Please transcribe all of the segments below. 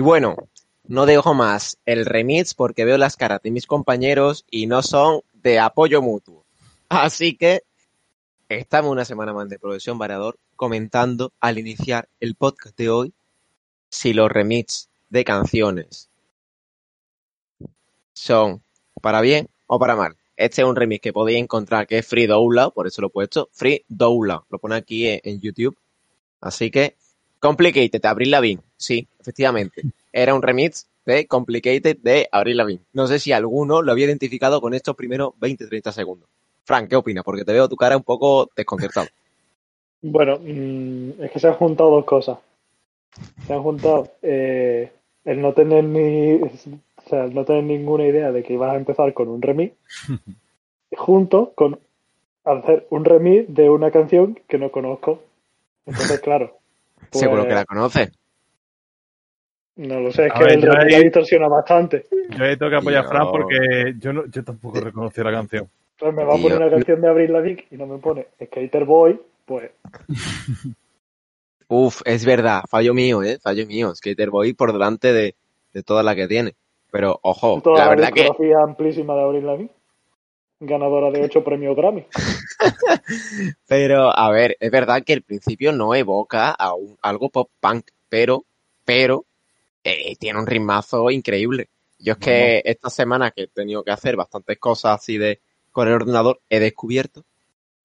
Y bueno, no dejo más el remix porque veo las caras de mis compañeros y no son de apoyo mutuo. Así que estamos una semana más de Producción Variador comentando al iniciar el podcast de hoy si los remix de canciones son para bien o para mal. Este es un remix que podéis encontrar que es Free Download, por eso lo he puesto. Free Download, lo pone aquí en, YouTube. Así que Complicated Abril Lavigne, sí, efectivamente. Era un remix de Complicated de Abril. No sé si alguno lo había identificado con estos primeros 20-30 segundos. Frank, ¿qué opinas? Porque te veo tu cara un poco desconcertado. Bueno, mm, es que se han juntado dos cosas. Se han juntado eh, el no tener ni, o sea, el no tener ninguna idea de que ibas a empezar con un remix, junto con hacer un remix de una canción que no conozco. Entonces, claro. pues, Seguro que la conoces. No lo sé, es A que ver, el yo remix ahí- la distorsiona bastante. Yo ahí tengo que apoyar a Fran porque yo, no, yo tampoco reconocí la canción. Entonces me va a poner una canción de Abril Lavigne y no me pone Skater Boy, pues Uf, es verdad, fallo mío, ¿eh? Fallo mío. Skater Boy por delante de, de toda la que tiene. Pero, ojo, toda la la, verdad que amplísima de Abril Lavigne. Ganadora de ocho premios Grammy. Pero, a ver, es verdad que el principio no evoca a un- algo pop punk, pero, pero, eh, tiene un ritmazo increíble. Yo es que esta semana que he tenido que hacer bastantes cosas así de con el ordenador, he descubierto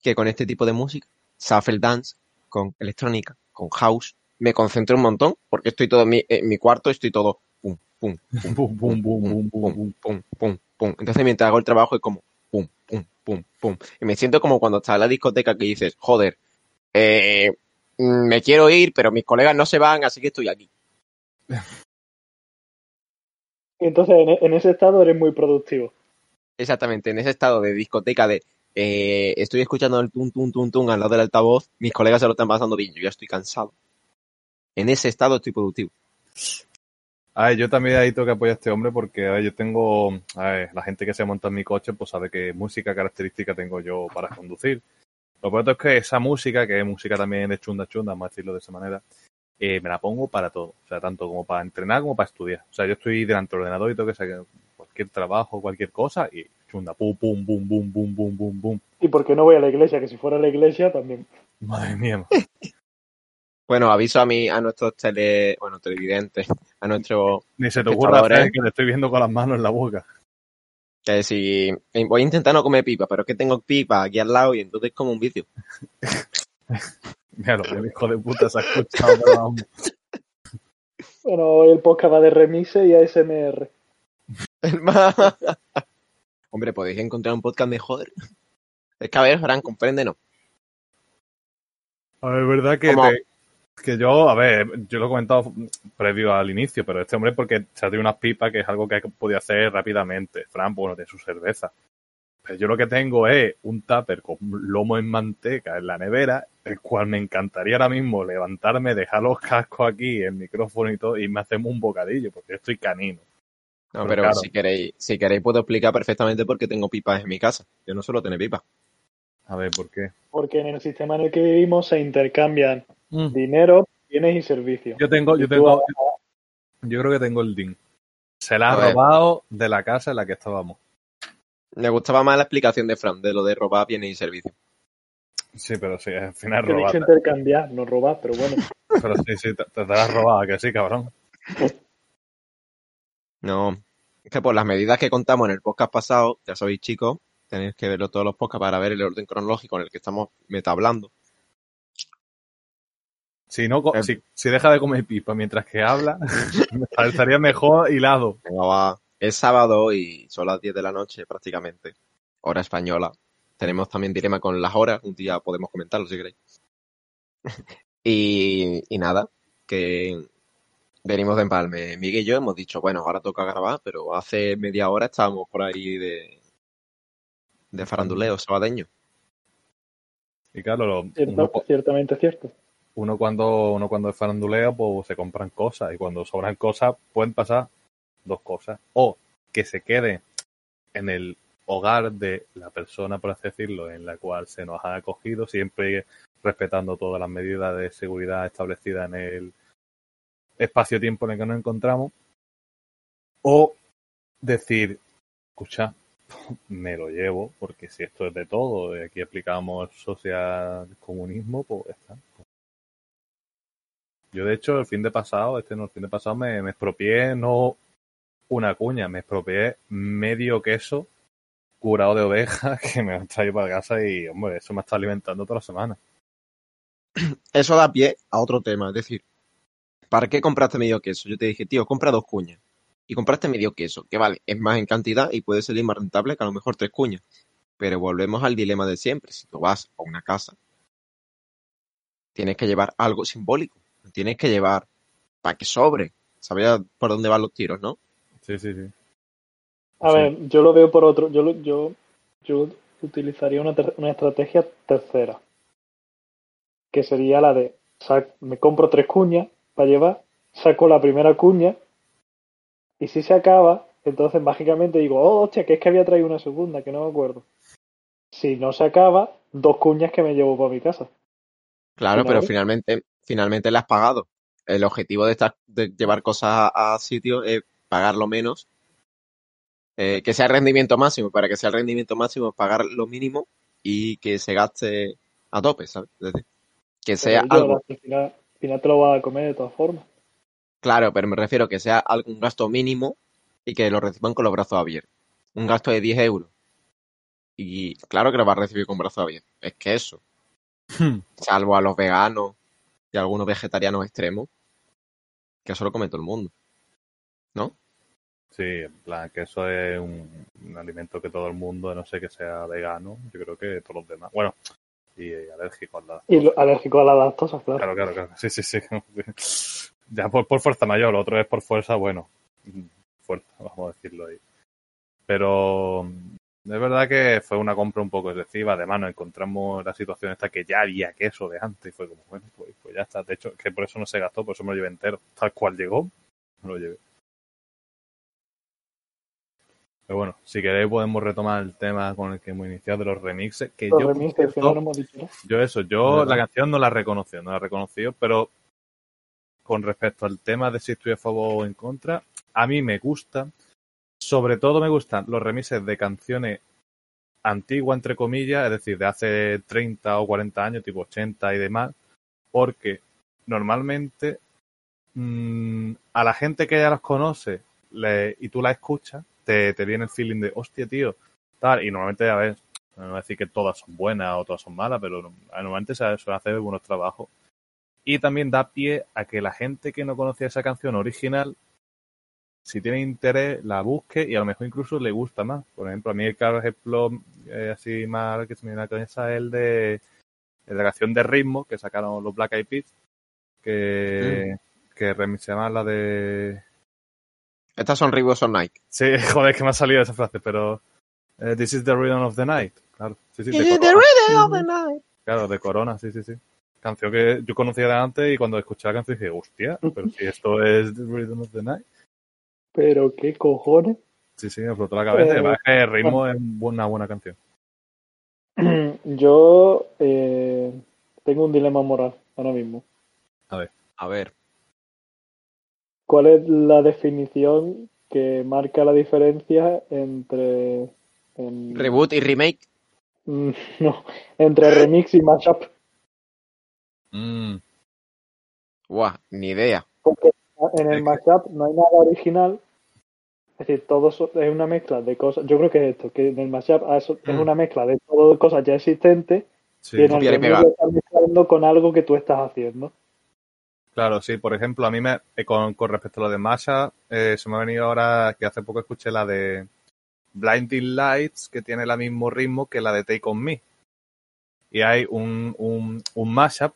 que con este tipo de música, shuffle dance, con electrónica, con house, me concentro un montón, porque estoy todo en mi, en mi cuarto, estoy todo pum, pum, bum, bum, bum, bum, bum. pum, pum, pum. Entonces mientras hago el trabajo es como pum, pum, pum, pum. Y me siento como cuando estás en la discoteca que dices, joder, eh, mm, me quiero ir, pero mis colegas no se van, así que estoy aquí. Entonces en, en ese estado eres muy productivo. Exactamente, en ese estado de discoteca de eh, estoy escuchando el tum, tum, tum, tum al lado del altavoz, mis colegas se lo están pasando bien, yo ya estoy cansado. En ese estado estoy productivo. A ver, yo también ahí tengo que apoyar a este hombre porque a ver, yo tengo, a ver, la gente que se monta en mi coche pues sabe qué música característica tengo yo para conducir. Lo cierto es que esa música, que es música también de chunda chunda, vamos a decirlo de esa manera, eh, me la pongo para todo. O sea, tanto como para entrenar como para estudiar. O sea, yo estoy delante del ordenador y tengo que cualquier trabajo, cualquier cosa y chunda, pum, pum, bum, bum, bum, bum, bum, bum. Y porque no voy a la iglesia, que si fuera a la iglesia también. Madre mía. Bueno, aviso a mi, a nuestros tele, bueno, televidentes, a nuestros Ni se te ocurra hacer que te estoy viendo con las manos en la boca. que si voy a intentar no comer pipa, pero es que tengo pipa aquí al lado y entonces es como un vicio. Mira, lo que el hijo de puta se ha escuchado. Bueno, hoy el podcast va de remise y ASMR. Hombre, podéis encontrar un podcast mejor. Es que a ver, Fran, compréndenos. A ver, es verdad que, te- que yo, a ver, yo lo he comentado previo al inicio, pero este hombre porque se ha tenido unas pipas que es algo que podía hacer rápidamente. Fran, bueno, de su cerveza. Pero yo lo que tengo es un tupper con lomo en manteca en la nevera, el cual me encantaría ahora mismo levantarme, dejar los cascos aquí, el micrófono y todo, y me hacemos un bocadillo, porque yo estoy canino. No, pero claro. si queréis, si queréis puedo explicar perfectamente por qué tengo pipas en mi casa. Yo no suelo tener pipas. A ver, ¿por qué? Porque en el sistema en el que vivimos se intercambian dinero, bienes y servicios. Yo tengo, yo tengo, yo creo que tengo el DIN. Se la ha robado de la casa en la que estábamos. Me gustaba más la explicación de Fran, de lo de robar bienes y servicios. Sí, pero sí, al final robaste. intercambiar, no robar, pero bueno. Pero sí, sí, te, te la has robado, que sí, cabrón. No, es que por las medidas que contamos en el podcast pasado, ya sabéis chicos, Tenéis que verlo todos los podcasts para ver el orden cronológico en el que estamos meta hablando. Si no, Eh. si, si deja de comer pipa mientras que habla, estaría mejor hilado. Venga, va. Es sábado y son las 10 de la noche prácticamente. Hora española. Tenemos también dilema con las horas. Un día podemos comentarlo si queréis. y, y nada, que venimos de empalme. Miguel y yo hemos dicho, bueno, ahora toca grabar, pero hace media hora estábamos por ahí de, de faranduleo sabadeño. Y claro, lo- uno, cu- ciertamente cierto. uno cuando uno cuando es faranduleo, pues se compran cosas. Y cuando sobran cosas, pueden pasar dos cosas. O que se quede en el hogar de la persona, por así decirlo, en la cual se nos ha acogido, siempre respetando todas las medidas de seguridad establecidas en el espacio-tiempo en el que nos encontramos. O decir, escucha, me lo llevo, porque si esto es de todo, aquí aplicamos social comunismo, pues está. Yo, de hecho, el fin de pasado, este no, el fin de pasado me, me expropié no una cuña, me expropié medio queso curado de oveja que me han traído para casa y, hombre, eso me está alimentando toda la semana. Eso da pie a otro tema. Es decir, ¿para qué compraste medio queso? Yo te dije, tío, compra dos cuñas. Y compraste medio queso, que vale, es más en cantidad y puede salir más rentable que a lo mejor tres cuñas. Pero volvemos al dilema de siempre. Si tú vas a una casa, tienes que llevar algo simbólico. Tienes que llevar para que sobre. Sabías por dónde van los tiros, ¿no? Sí, sí, sí. A Sí. ver, yo lo veo por otro. Yo, lo- yo, yo utilizaría una, ter- una estrategia tercera. Que sería la de: sac- me compro tres cuñas para llevar, saco la primera cuña, y si se acaba, entonces mágicamente digo: Oh, hostia, que es que había traído una segunda, que no me acuerdo. Si no se acaba, dos cuñas que me llevo para mi casa. Claro, pero finalmente, finalmente le has pagado. El objetivo de, estas, de llevar cosas a, a sitios es pagarlo menos. eh, que sea el rendimiento máximo. Para que sea el rendimiento máximo, pagar lo mínimo y que se gaste a tope, ¿sabes? Es decir, que sea algo. al, final, al final te lo vas a comer de todas formas. Claro, pero me refiero que sea algún gasto mínimo y que lo reciban con los brazos abiertos. Un gasto de 10 euros. Y claro que lo va a recibir con brazos abiertos. Es que eso. Salvo a los veganos y a algunos vegetarianos extremos. Que eso lo come todo el mundo. ¿No? Sí, en plan, que eso es un, un alimento que todo el mundo, a no sé que sea vegano, yo creo que todos los demás. Bueno, y alérgico al Y lo- alérgico a la lactosa, claro. Claro, claro, claro. Sí, sí, sí. Ya por, por fuerza mayor, lo otro es por fuerza, bueno, fuerza, vamos a decirlo ahí. Pero mm, es verdad que fue una compra un poco excesiva. Además, nos encontramos la situación esta que ya había queso de antes y fue como, bueno, pues, pues ya está. De hecho, que por eso no se gastó, por eso me lo llevé entero. Tal cual llegó, me lo llevé. Pero bueno, si queréis podemos retomar el tema con el que hemos iniciado de los remixes. Que Los yo, remixes, que no lo hemos dicho, ¿no? yo eso, yo ¿Verdad? la canción no la reconocí, no la reconocí, pero con respecto al tema de si estoy a favor o en contra, a mí me gusta, sobre todo me gustan los remixes de canciones antiguas, entre comillas, es decir, de hace 30 o 40 años, tipo 80 y demás, porque normalmente mm, a la gente que ya las conoce le- y tú la escuchas, te, te viene el feeling de, hostia, tío, tal, y normalmente, a ver, no voy a decir que todas son buenas o todas son malas, pero no- normalmente se suele hacer buenos trabajos. Y también da pie a que la gente que no conocía esa canción original, si tiene interés, la busque y a lo mejor incluso le gusta más. Por ejemplo, a mí el claro ejemplo eh, así más que se me viene a la cabeza es el de, el de la canción de ritmo que sacaron los Black Eyed Peas, que, que remixaban la de... Estas son Rivers on Nike. Sí, joder, que me ha salido esa frase, pero... eh, This is the rhythm of the night. Claro, sí, sí, de Corona. Claro, de Corona, sí, sí, sí. Canción que yo conocía de antes y cuando escuché la canción dije, hostia, pero si esto es The Rhythm of the Night. Pero qué cojones. Sí, sí, me explotó la cabeza. Eh, además que el ritmo es una buena canción. Yo eh, tengo un dilema moral ahora mismo. A ver. ¿Cuál es la definición que marca la diferencia entre en- Reboot y remake. Mm, no, entre remix y mashup? Mm, Buah, ni idea. Porque en el mashup no hay nada original, Es decir, todo eso es una mezcla de cosas. Yo creo que es esto, que en el mashup ah, es Mm. una mezcla de todo cosas ya existentes Sí, y en el remix estás mezclando con algo que tú estás haciendo. Claro, sí. Por ejemplo, a mí me, eh, con, con respecto a lo de Masha, eh, se me ha venido ahora que hace poco escuché la de Blinding Lights, que tiene el mismo ritmo que la de Take On Me. Y hay un, un, un mashup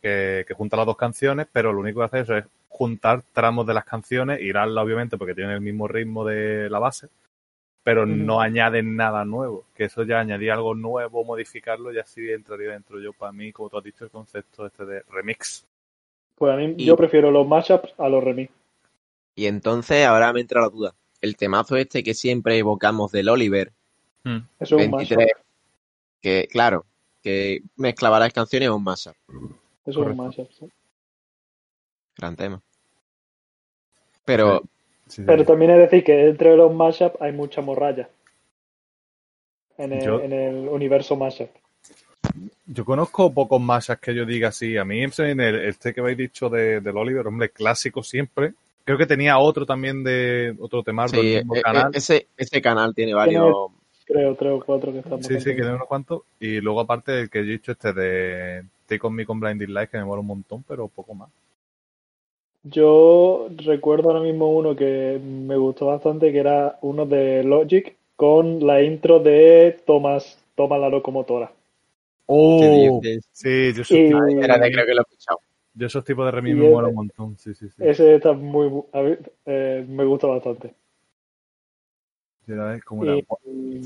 que, que junta las dos canciones, pero lo único que hace eso es juntar tramos de las canciones, irarla obviamente porque tiene el mismo ritmo de la base, pero no añaden nada nuevo. Que eso ya añadir algo nuevo, modificarlo, ya sí entraría dentro yo para mí, como tú has dicho, el concepto este de remix. Pues a mí, Y- yo prefiero los mashups a los remix. Y entonces ahora me entra la duda. El temazo este que siempre evocamos del Oliver, Eso es un 23, mashup. que claro, que mezclaba las canciones es un mashup. Eso es un mashup. sí. Gran tema. Pero, Sí, sí, Pero sí. también es decir que dentro de los mashup hay mucha morralla. En el, Yo- en el universo mashup. Yo conozco pocos masas que yo diga así. A mí, en el, este que habéis dicho de, del Oliver, hombre, clásico siempre. Creo que tenía otro también de otro temardo sí, del mismo e- e- canal. ese, ese canal tiene varios. Creo, tres o cuatro que estamos. Sí, sí, que tiene unos cuantos. Y luego, aparte, el que he dicho, este de Take On Me con Blinding Lights, que me mola un montón, pero poco más. Yo recuerdo ahora mismo uno que me gustó bastante, que era uno de Logic con la intro de Thomas, Toma la locomotora. ¡Oh! Sí, yo Y tipos- Espérate, creo que lo he escuchado. yo esos tipos de remix me mola un montón. Sí, sí, sí. ese está muy, a mí, eh, me gusta bastante. La como era. Y,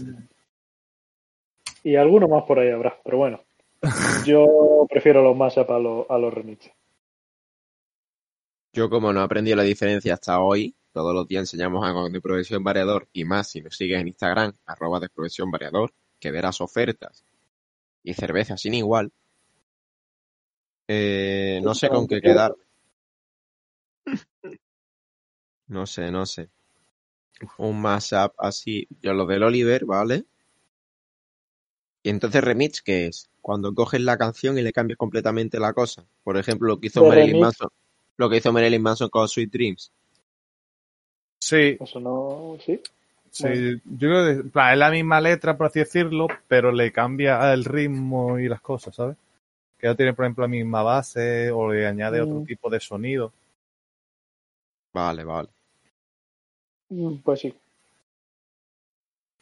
y alguno más por ahí habrá, pero bueno. Yo prefiero los mashup a los, a los remixes. Yo, como no he aprendido la diferencia hasta hoy, todos los días enseñamos algo de progresión variador y más si nos sigues en Instagram, arroba de progresión variador, que verás ofertas y cervezas sin igual. Eh, no sé con qué quedar. No sé, no sé. Un mashup así, yo lo del Oliver, ¿vale? Y entonces remix, ¿qué es? Cuando coges la canción y le cambias completamente la cosa. Por ejemplo, lo que hizo Marilyn remix. Manson. Lo que hizo Marilyn Manson con Sweet Dreams. Sí, Eso no, sí. Sí, Bueno. yo creo que plan, es la misma letra, por así decirlo, pero le cambia el ritmo y las cosas, ¿sabes? Que ya tiene, por ejemplo, la misma base o le añade otro Mm. tipo de sonido. Vale, vale. Mm, Pues sí.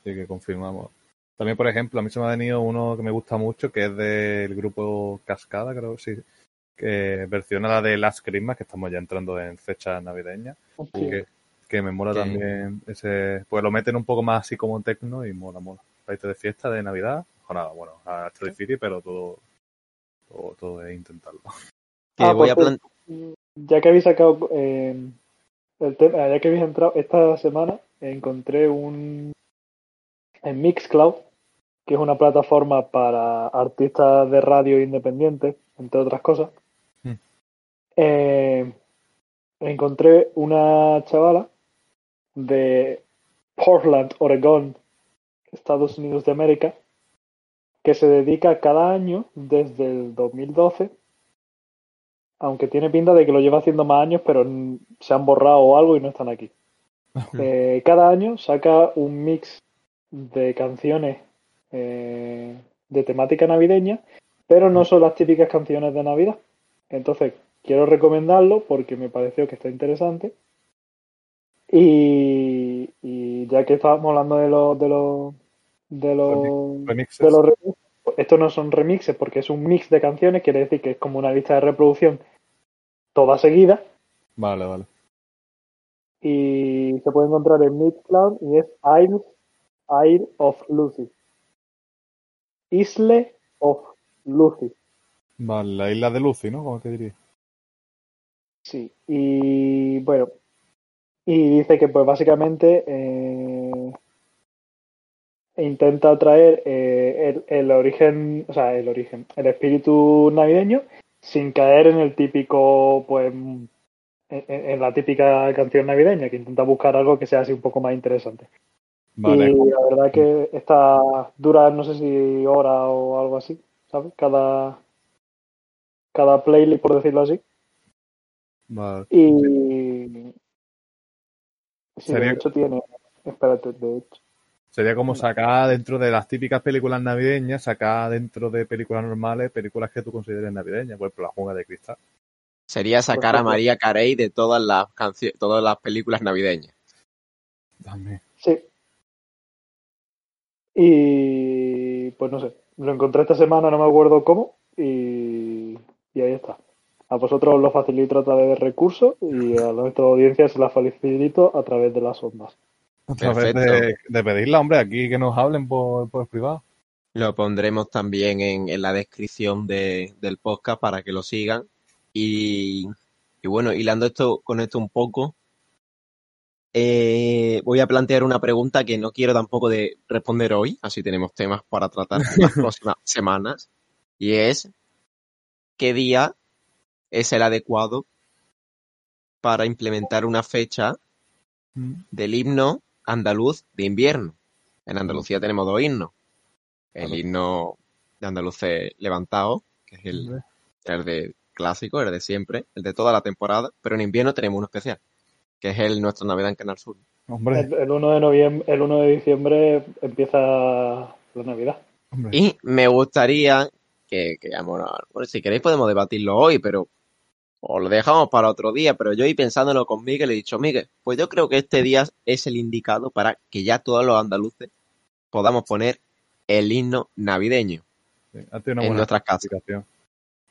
Así que confirmamos. También, por ejemplo, a mí se me ha venido uno que me gusta mucho, que es del grupo Cascada, creo que sí, que versiona la de Last Christmas, que estamos ya entrando en fecha navideña, Sí. que, que me mola también ese, pues lo meten un poco más así como tecno y mola, mola. País de fiesta, de Navidad, ojalá, bueno, hasta difícil, pero todo, todo, todo es intentarlo. Que Ah, voy por a plan... cierto, Ya que habéis sacado eh, el tema, ya que habéis entrado esta semana, encontré un en Mixcloud, que es una plataforma para artistas de radio independientes, entre otras cosas. Hmm. Eh, encontré una chavala de Portland, Oregón, Estados Unidos de América, que se dedica cada año desde el 2012 aunque tiene pinta de que lo lleva haciendo más años, pero se han borrado o algo y no están aquí. Eh, cada año saca un mix de canciones eh, de temática navideña, pero no son las típicas canciones de Navidad. Entonces, quiero recomendarlo porque me pareció que está interesante. Y, y ya que estábamos hablando de los de los de los Remixes. de los remixes, estos no son remixes porque es un mix de canciones, quiere decir que es como una lista de reproducción toda seguida Vale, vale. y se puede encontrar en Mixcloud y es Isle, Isle of Lucy. Isle of Lucy. Vale, la isla de Lucy, ¿no? Como te diría. Sí. Y bueno, y dice que pues básicamente eh, intenta traer eh, el, el origen, o sea, el origen, el espíritu navideño sin caer en el típico, pues, en, en la típica canción navideña, que intenta buscar algo que sea así un poco más interesante. Vale, Y la verdad que está dura, no sé si hora o algo así, ¿sabes? Cada, cada playlist, por decirlo así. vale. Y sí, Sería- de hecho tiene, Espérate, de hecho. Sería como sacar dentro de las típicas películas navideñas, sacar dentro de películas normales, películas que tú consideres navideñas, por ejemplo, La Jungla de Cristal. Sería sacar a María Carey de todas las canciones, todas las películas navideñas. También. Sí. Y pues no sé, lo encontré esta semana, no me acuerdo cómo, y, y ahí está. A vosotros lo facilito a través de recursos y a nuestra audiencia se la facilito a través de las ondas. A través de, de pedirla, hombre, aquí que nos hablen por, por privado. Lo pondremos también en, en la descripción de- del podcast para que lo sigan. Y, y bueno, hilando esto con esto un poco, eh, voy a plantear una pregunta que no quiero tampoco de responder hoy, así tenemos temas para tratar en las próximas semanas. Y es, ¿qué día es el adecuado para implementar una fecha del himno andaluz de invierno. En Andalucía tenemos dos himnos. El himno de andaluces levantado, que es el, el de clásico, el de siempre, el de toda la temporada, pero en invierno tenemos uno especial, que es el nuestro Navidad en Canal Sur. Hombre, El, el 1 de noviembre, el 1 de diciembre empieza la Navidad. hombre. Y me gustaría que, que bueno, si queréis podemos debatirlo hoy, pero o lo dejamos para otro día, pero yo hoy pensándolo con Miguel he dicho, Miguel, pues yo creo que este día es el indicado para que ya todos los andaluces podamos poner el himno navideño Sí, una en nuestras casas.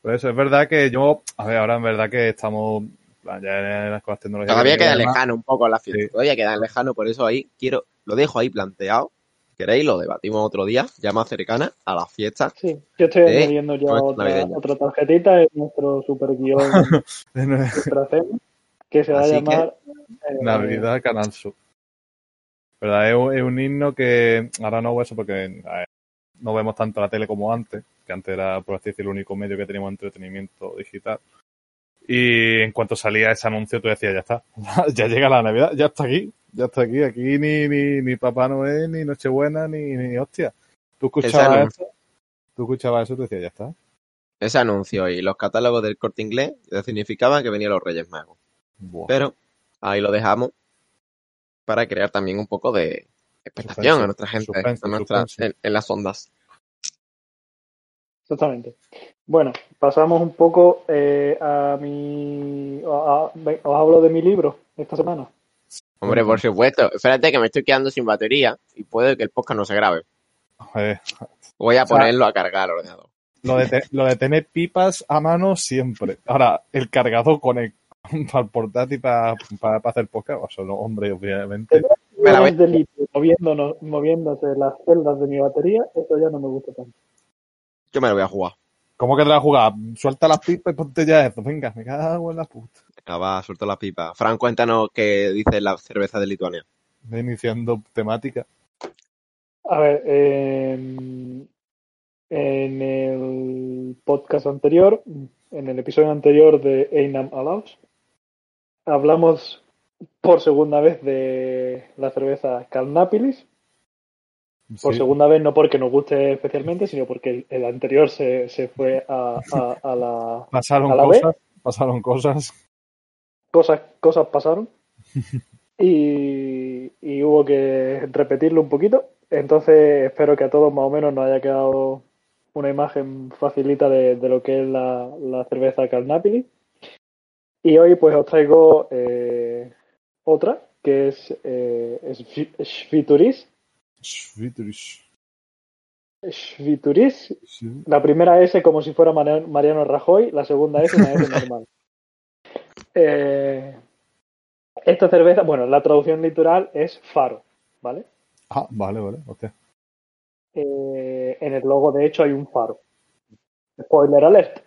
Por eso es verdad que yo, a ver, ahora en verdad que estamos ya en las cosas tecnológicas. Todavía que queda lejano un poco la fiesta, Sí. todavía queda lejano, por eso ahí quiero, lo dejo ahí planteado. Si queréis, lo debatimos otro día, ya más cercana a las fiestas. Sí, yo estoy añadiendo ya otra, tarjetita en nuestro super guion que se va a que, llamar eh, Navidad Canal Sur. ¿Verdad? Es un, es un himno que ahora no hago eso porque ver, no vemos tanto la tele como antes, que antes era, por así decirlo, el único medio que teníamos de entretenimiento digital. Y en cuanto salía ese anuncio, tú decías, ya está, ya llega la Navidad, ya está aquí, ya está aquí, aquí ni, ni, ni Papá Noel, ni Nochebuena, ni, ni hostia. Tú escuchabas eso, tú escuchabas eso y tú decías, ya está. Ese anuncio y los catálogos del corte inglés ya significaban que venían los Reyes Magos. Buah. Pero ahí lo dejamos para crear también un poco de expectación a nuestra gente, a nuestra-. En, en las ondas. Exactamente. Bueno, pasamos un poco eh, a mi... a- a- ve- os hablo de mi libro esta semana. Hombre, por supuesto. Espérate que me estoy quedando sin batería y puede que el podcast no se grabe. Voy a O sea- ponerlo a cargar al ordenador. Lo de, te- lo de tener pipas a mano siempre. Ahora, el cargador con el, para el portátil para, para, para hacer podcast, eso no, hombre, obviamente. Me la voy- moviéndonos, moviéndose las celdas de mi batería, eso ya no me gusta tanto. Yo me lo voy a jugar. ¿Cómo que te la has jugado? Suelta las pipas y ponte ya eso. Venga, me cago en la puta. Va, suelto la pipa. Fran, cuéntanos qué dice la cerveza de Lituania. Iniciando temática. A ver, en, en el podcast anterior, en el episodio anterior de Einam Alaus, hablamos por segunda vez de la cerveza Calnápilis. Por Sí. segunda vez, no porque nos guste especialmente, sino porque el, el anterior se, se fue a, a- a la. Pasaron ¿A la vez? cosas, pasaron cosas. Cosas, cosas pasaron. Y, y hubo que repetirlo un poquito. Entonces, espero que a todos más o menos nos haya quedado una imagen facilita de, de lo que es la, la cerveza Carnapili. Y hoy, pues, os traigo eh, otra, que es eh, Svi- Svituris. Svituris. Sí. La primera S como si fuera Mariano Mariano Rajoy, la segunda S una S normal. Eh, esta cerveza, bueno, la traducción literal es faro, ¿vale? Ah, vale, vale. Hostia. Eh, en el logo, de hecho, hay un faro. Spoiler alert.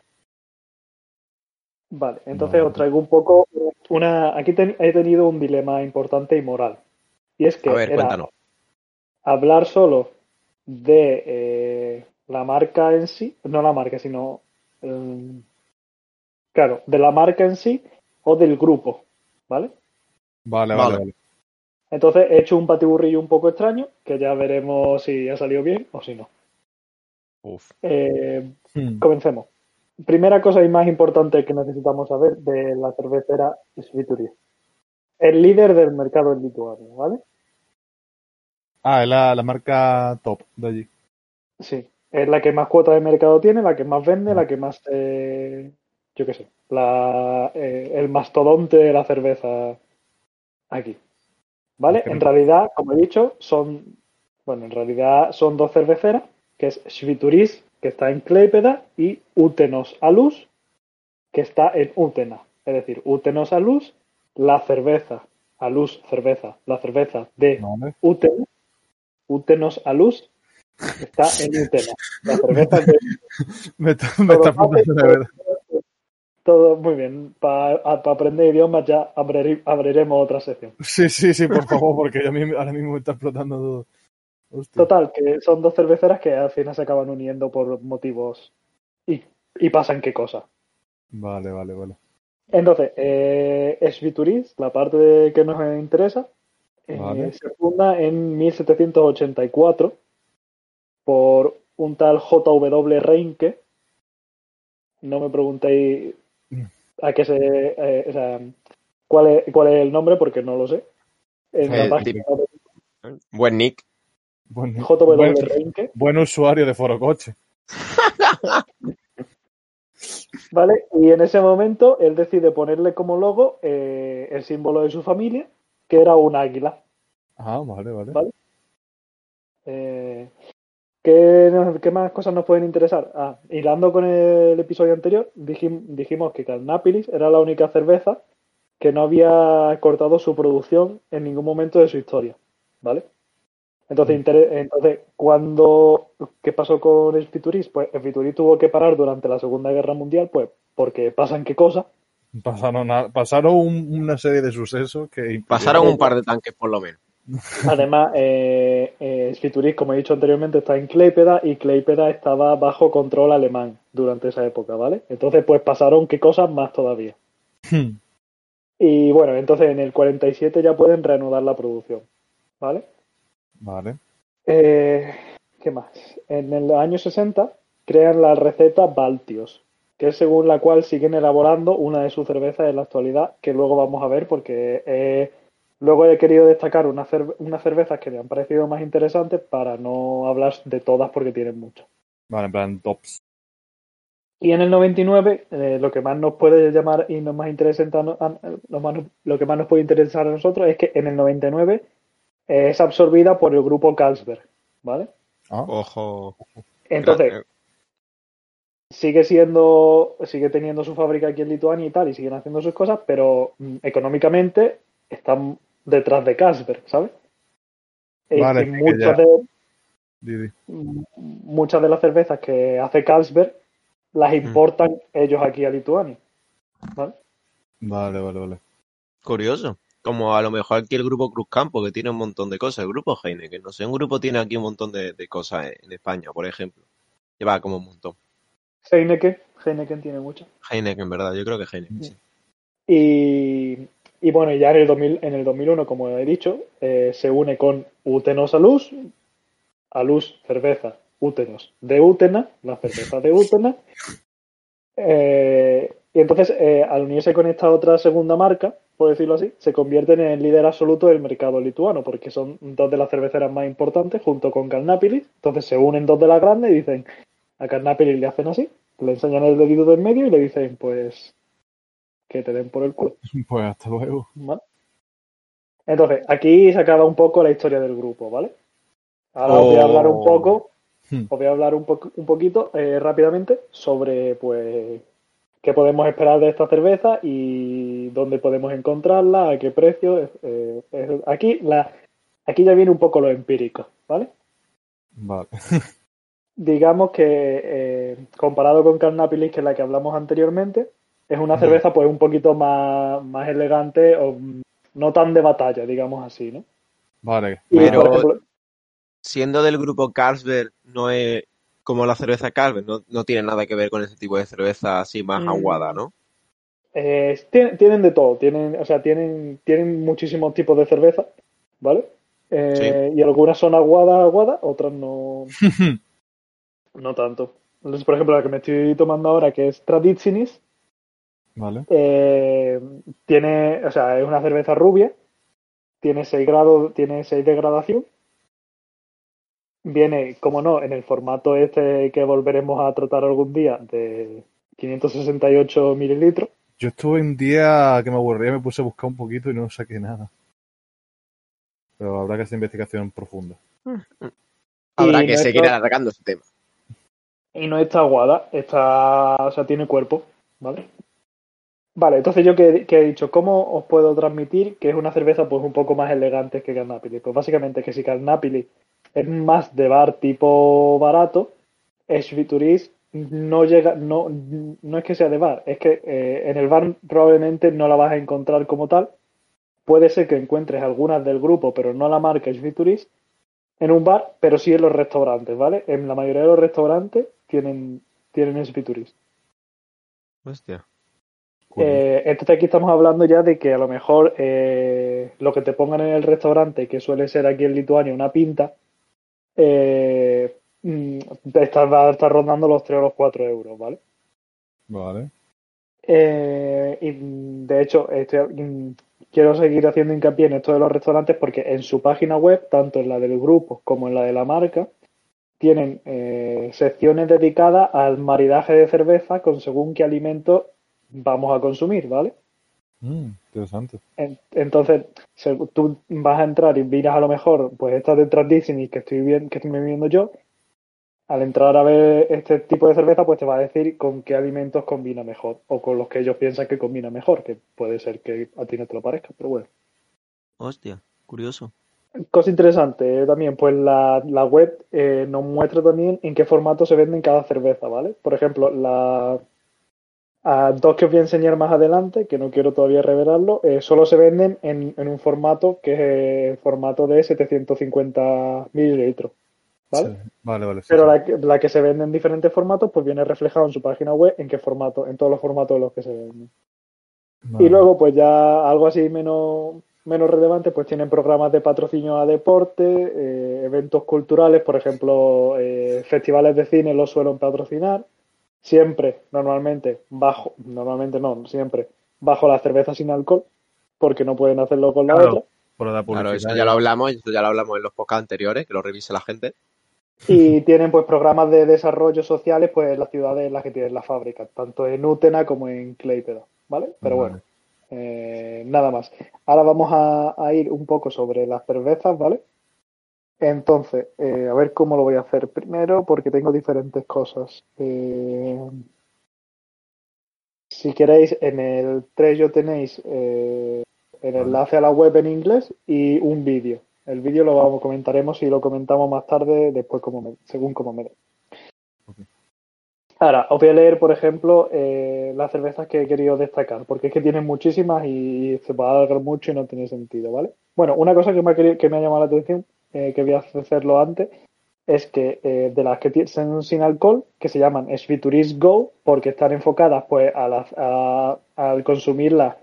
Vale, entonces Vale. os traigo un poco una. Aquí ten- he tenido un dilema importante y moral. Y es que A ver, era cuéntanos. hablar solo de eh, la marca en sí, no la marca, sino. eh, claro, de la marca en sí o del grupo, ¿vale? Vale, Vale. vale. Entonces he hecho un patiburrillo un poco extraño, que ya veremos si ha salido bien o si no. Uf. Eh, Hmm. comencemos. Primera cosa y más importante que necesitamos saber de la cervecera Svituris. El líder del mercado en Lituania, ¿vale? Ah, es la, la marca top de allí. Sí, es la que más cuota de mercado tiene, la que más vende, la que más, eh, yo qué sé, la, eh, el mastodonte de la cerveza aquí. ¿Vale? En realidad, como he dicho, son, bueno, en realidad son dos cerveceras, que es Svituris, que está en Klaipeda, y Utenos Alus, que está en Utena. Es decir, Utenos Alus, la cerveza, Alus cerveza, la cerveza de Vale. Utena, Utenos Alus, está en Utena. La cerveza de Me está, me está verdad. Todo muy bien. Para aprender idiomas ya abriré- abriremos otra sección. Sí, sí, sí, por favor, porque a mí ahora mismo me está explotando todo. Hostia. Total, que son dos cerveceras que al final se acaban uniendo por motivos y, y pasan qué cosa. Vale, vale, vale. Entonces, eh, Svituris, la parte de- que nos interesa, eh, Vale. se funda en 1784 por un tal J.W. Reinke. No me preguntéis a qué se, eh, o sea, cuál es, cuál es el nombre porque no lo sé. En la Eh, página de Buen nick. Buen, J.W. buen, Reinke, buen usuario de Forocoche. ¿vale? Y en ese momento él decide ponerle como logo eh, el símbolo de su familia, que era un águila. Ah, vale, vale. Vale. Eh, ¿qué, nos- qué más cosas nos pueden interesar? Ah, hilando con el episodio anterior, dijim- dijimos que Carnápilis era la única cerveza que no había cortado su producción en ningún momento de su historia, ¿vale? Entonces, inter- entonces cuando ¿qué pasó con Spituris? Pues Spituris tuvo que parar durante la Segunda Guerra Mundial, pues porque pasan qué cosas. Pasaron, a- pasaron un- una serie de sucesos que Pasaron un par de tanques por lo menos. Además, eh, eh, como he dicho anteriormente, está en Kleipeda y Kleipeda estaba bajo control alemán durante esa época, ¿vale? Entonces, pues pasaron qué cosas más todavía. Hmm. Y bueno, entonces en el 47 ya pueden reanudar la producción, ¿vale? Vale. Eh, ¿Qué más? En el año 60 crean la receta Baltios, que es según la cual siguen elaborando una de sus cervezas en la actualidad, que luego vamos a ver porque eh, luego he querido destacar unas cervezas que me han parecido más interesantes para no hablar de todas porque tienen muchas. Vale, en plan tops. Y en el 99, eh, lo que más nos puede llamar y nos más interesante lo, más, lo que más nos puede interesar a nosotros es que en el 99 eh, es absorbida por el grupo Carlsberg, ¿vale? Ah, Ojo. Entonces, Gra- sigue siendo, sigue teniendo su fábrica aquí en Lituania y tal, y siguen haciendo sus cosas, pero mm, económicamente están detrás de Carlsberg, ¿sabes? Y- Vale, y muchas, ya- de, muchas de las cervezas que hace Carlsberg las importan ellos aquí a Lituania. ¿vale? Vale, vale, vale. Curioso. Como a lo mejor aquí el grupo Cruz Campo, que tiene un montón de cosas. El grupo Heineken, no sé, un grupo tiene aquí un montón de, de cosas en España, por ejemplo. Lleva como un montón. Heineken, Heineken tiene muchas. Heineken, ¿verdad? Yo creo que Heineken, sí. Y, y bueno, ya en el, 2000, en el 2001, como he dicho, eh, se une con Utenos Alus, Alus cerveza, Utenos de Utena, la cerveza de Utena. Eh, y entonces, eh, al unirse con esta otra segunda marca, por decirlo así, se convierten en el líder absoluto del mercado lituano, porque son dos de las cerveceras más importantes junto con Carnapilis. Entonces se unen dos de las grandes y dicen, a Carnapilis le hacen así, le enseñan el dedito del medio y le dicen, pues, que te den por el culo. Pues hasta luego. ¿vale? Entonces, aquí se acaba un poco la historia del grupo, ¿vale? Ahora os voy a hablar un Oh. poco, Hmm. os voy a hablar un, po- un poquito eh, rápidamente sobre, pues, qué podemos esperar de esta cerveza y dónde podemos encontrarla, a qué precio. eh, eh, aquí, la, aquí ya viene un poco lo empírico, ¿vale? Vale. digamos que eh, comparado con Carnapilis, que es la que hablamos anteriormente, es una cerveza pues un poquito más, más elegante o no tan de batalla, digamos así, ¿no? Vale. Y, Pero- ejemplo, Siendo del grupo Carlsberg, no es como la cerveza Carlsberg, no, no tiene nada que ver con ese tipo de cerveza así más Mm. aguada, ¿no? eh, tienen, tienen de todo, tienen, o sea, tienen, tienen muchísimos tipos de cerveza, ¿vale? Eh, Y algunas son aguadas, aguadas, otras no, no tanto. Entonces, por ejemplo, la que me estoy tomando ahora, que es Traditionis, Vale. Eh, tiene, o sea, es una cerveza rubia, tiene 6 grados, tiene 6 de gradación viene, como no, en el formato este que volveremos a tratar algún día de 568 mililitros. Yo estuve un día que me aburría, me puse a buscar un poquito y no saqué nada. Pero habrá que hacer investigación profunda. Habrá Y que no seguir esto- alargando ese tema. Y no está aguada, está, o sea, tiene cuerpo, ¿vale? Vale, entonces yo que, he dicho, ¿cómo os puedo transmitir que es una cerveza pues un poco más elegante que Carnapili? Pues básicamente que si Carnapili es más de bar tipo barato, Svituris no llega, no, no es que sea de bar, es que eh, en el bar probablemente no la vas a encontrar como tal. Puede ser que encuentres algunas del grupo, pero no la marca Svituris en un bar, pero sí en los restaurantes, ¿vale? En la mayoría de los restaurantes tienen, tienen. Hostia. Eh, entonces aquí estamos hablando ya de que a lo mejor eh, lo que te pongan en el restaurante, que suele ser aquí en Lituania una pinta, eh, mm, está- va a estar rondando los 3 o los 4 euros, ¿vale? Vale. Eh, y mm, de hecho, este, mm, quiero seguir haciendo hincapié en esto de los restaurantes porque en su página web, tanto en la del grupo como en la de la marca, tienen eh, secciones dedicadas al maridaje de cerveza con según qué alimentos vamos a consumir, ¿vale? Mm, interesante. En- Entonces, se- tú vas a entrar y miras a lo mejor, pues esta de Disney que estoy viendo, que estoy viendo yo. Al entrar a ver este tipo de cerveza, pues te va a decir con qué alimentos combina mejor o con los que ellos piensan que combina mejor, que puede ser que a ti no te lo parezca, pero bueno. Hostia, curioso. Cosa interesante eh, también, pues la, la web eh, nos muestra también en qué formato se venden cada cerveza, ¿vale? Por ejemplo, la a dos que os voy a enseñar más adelante, que no quiero todavía revelarlo, eh, solo se venden en, en un formato que es el formato de 750 mililitros, ¿vale? Sí. Vale, vale. sí, Pero sí. la, que- la que se vende en diferentes formatos, pues viene reflejado en su página web en qué formato, en todos los formatos en los que se venden. Vale. Y luego, pues ya algo así menos, menos relevante, pues tienen programas de patrocinio a deporte, eh, eventos culturales, por ejemplo, eh, festivales de cine los suelen patrocinar. Siempre, normalmente, bajo, normalmente no, siempre, bajo la cerveza sin alcohol, porque no pueden hacerlo con la Claro. otra. Por la. Claro, eso ya lo hablamos, eso ya lo hablamos en los podcasts anteriores, que lo revise la gente. Y tienen pues programas de desarrollo sociales pues en las ciudades en las que tienen la fábrica, tanto en Útena como en Claypeda, ¿vale? Pero Vale. bueno, eh, nada más. Ahora vamos a, a ir un poco sobre las cervezas, ¿vale? Entonces, eh, a ver cómo lo voy a hacer primero, porque tengo diferentes cosas. Eh, si queréis, en el 3 yo tenéis eh, el enlace a la web en inglés y un vídeo. El vídeo lo vamos, comentaremos y lo comentamos más tarde, después como me- según como me dé. Ahora, os voy a leer, por ejemplo, las cervezas que he querido destacar, porque es que tienen muchísimas y se va a alargar mucho y no tiene sentido, ¿vale? Bueno, una cosa que me ha, querido- que me ha llamado la atención, eh, que voy a hacerlo antes, es que eh, de las que ti- son sin alcohol, que se llaman Svituris Go, porque están enfocadas pues a las- a- al consumirlas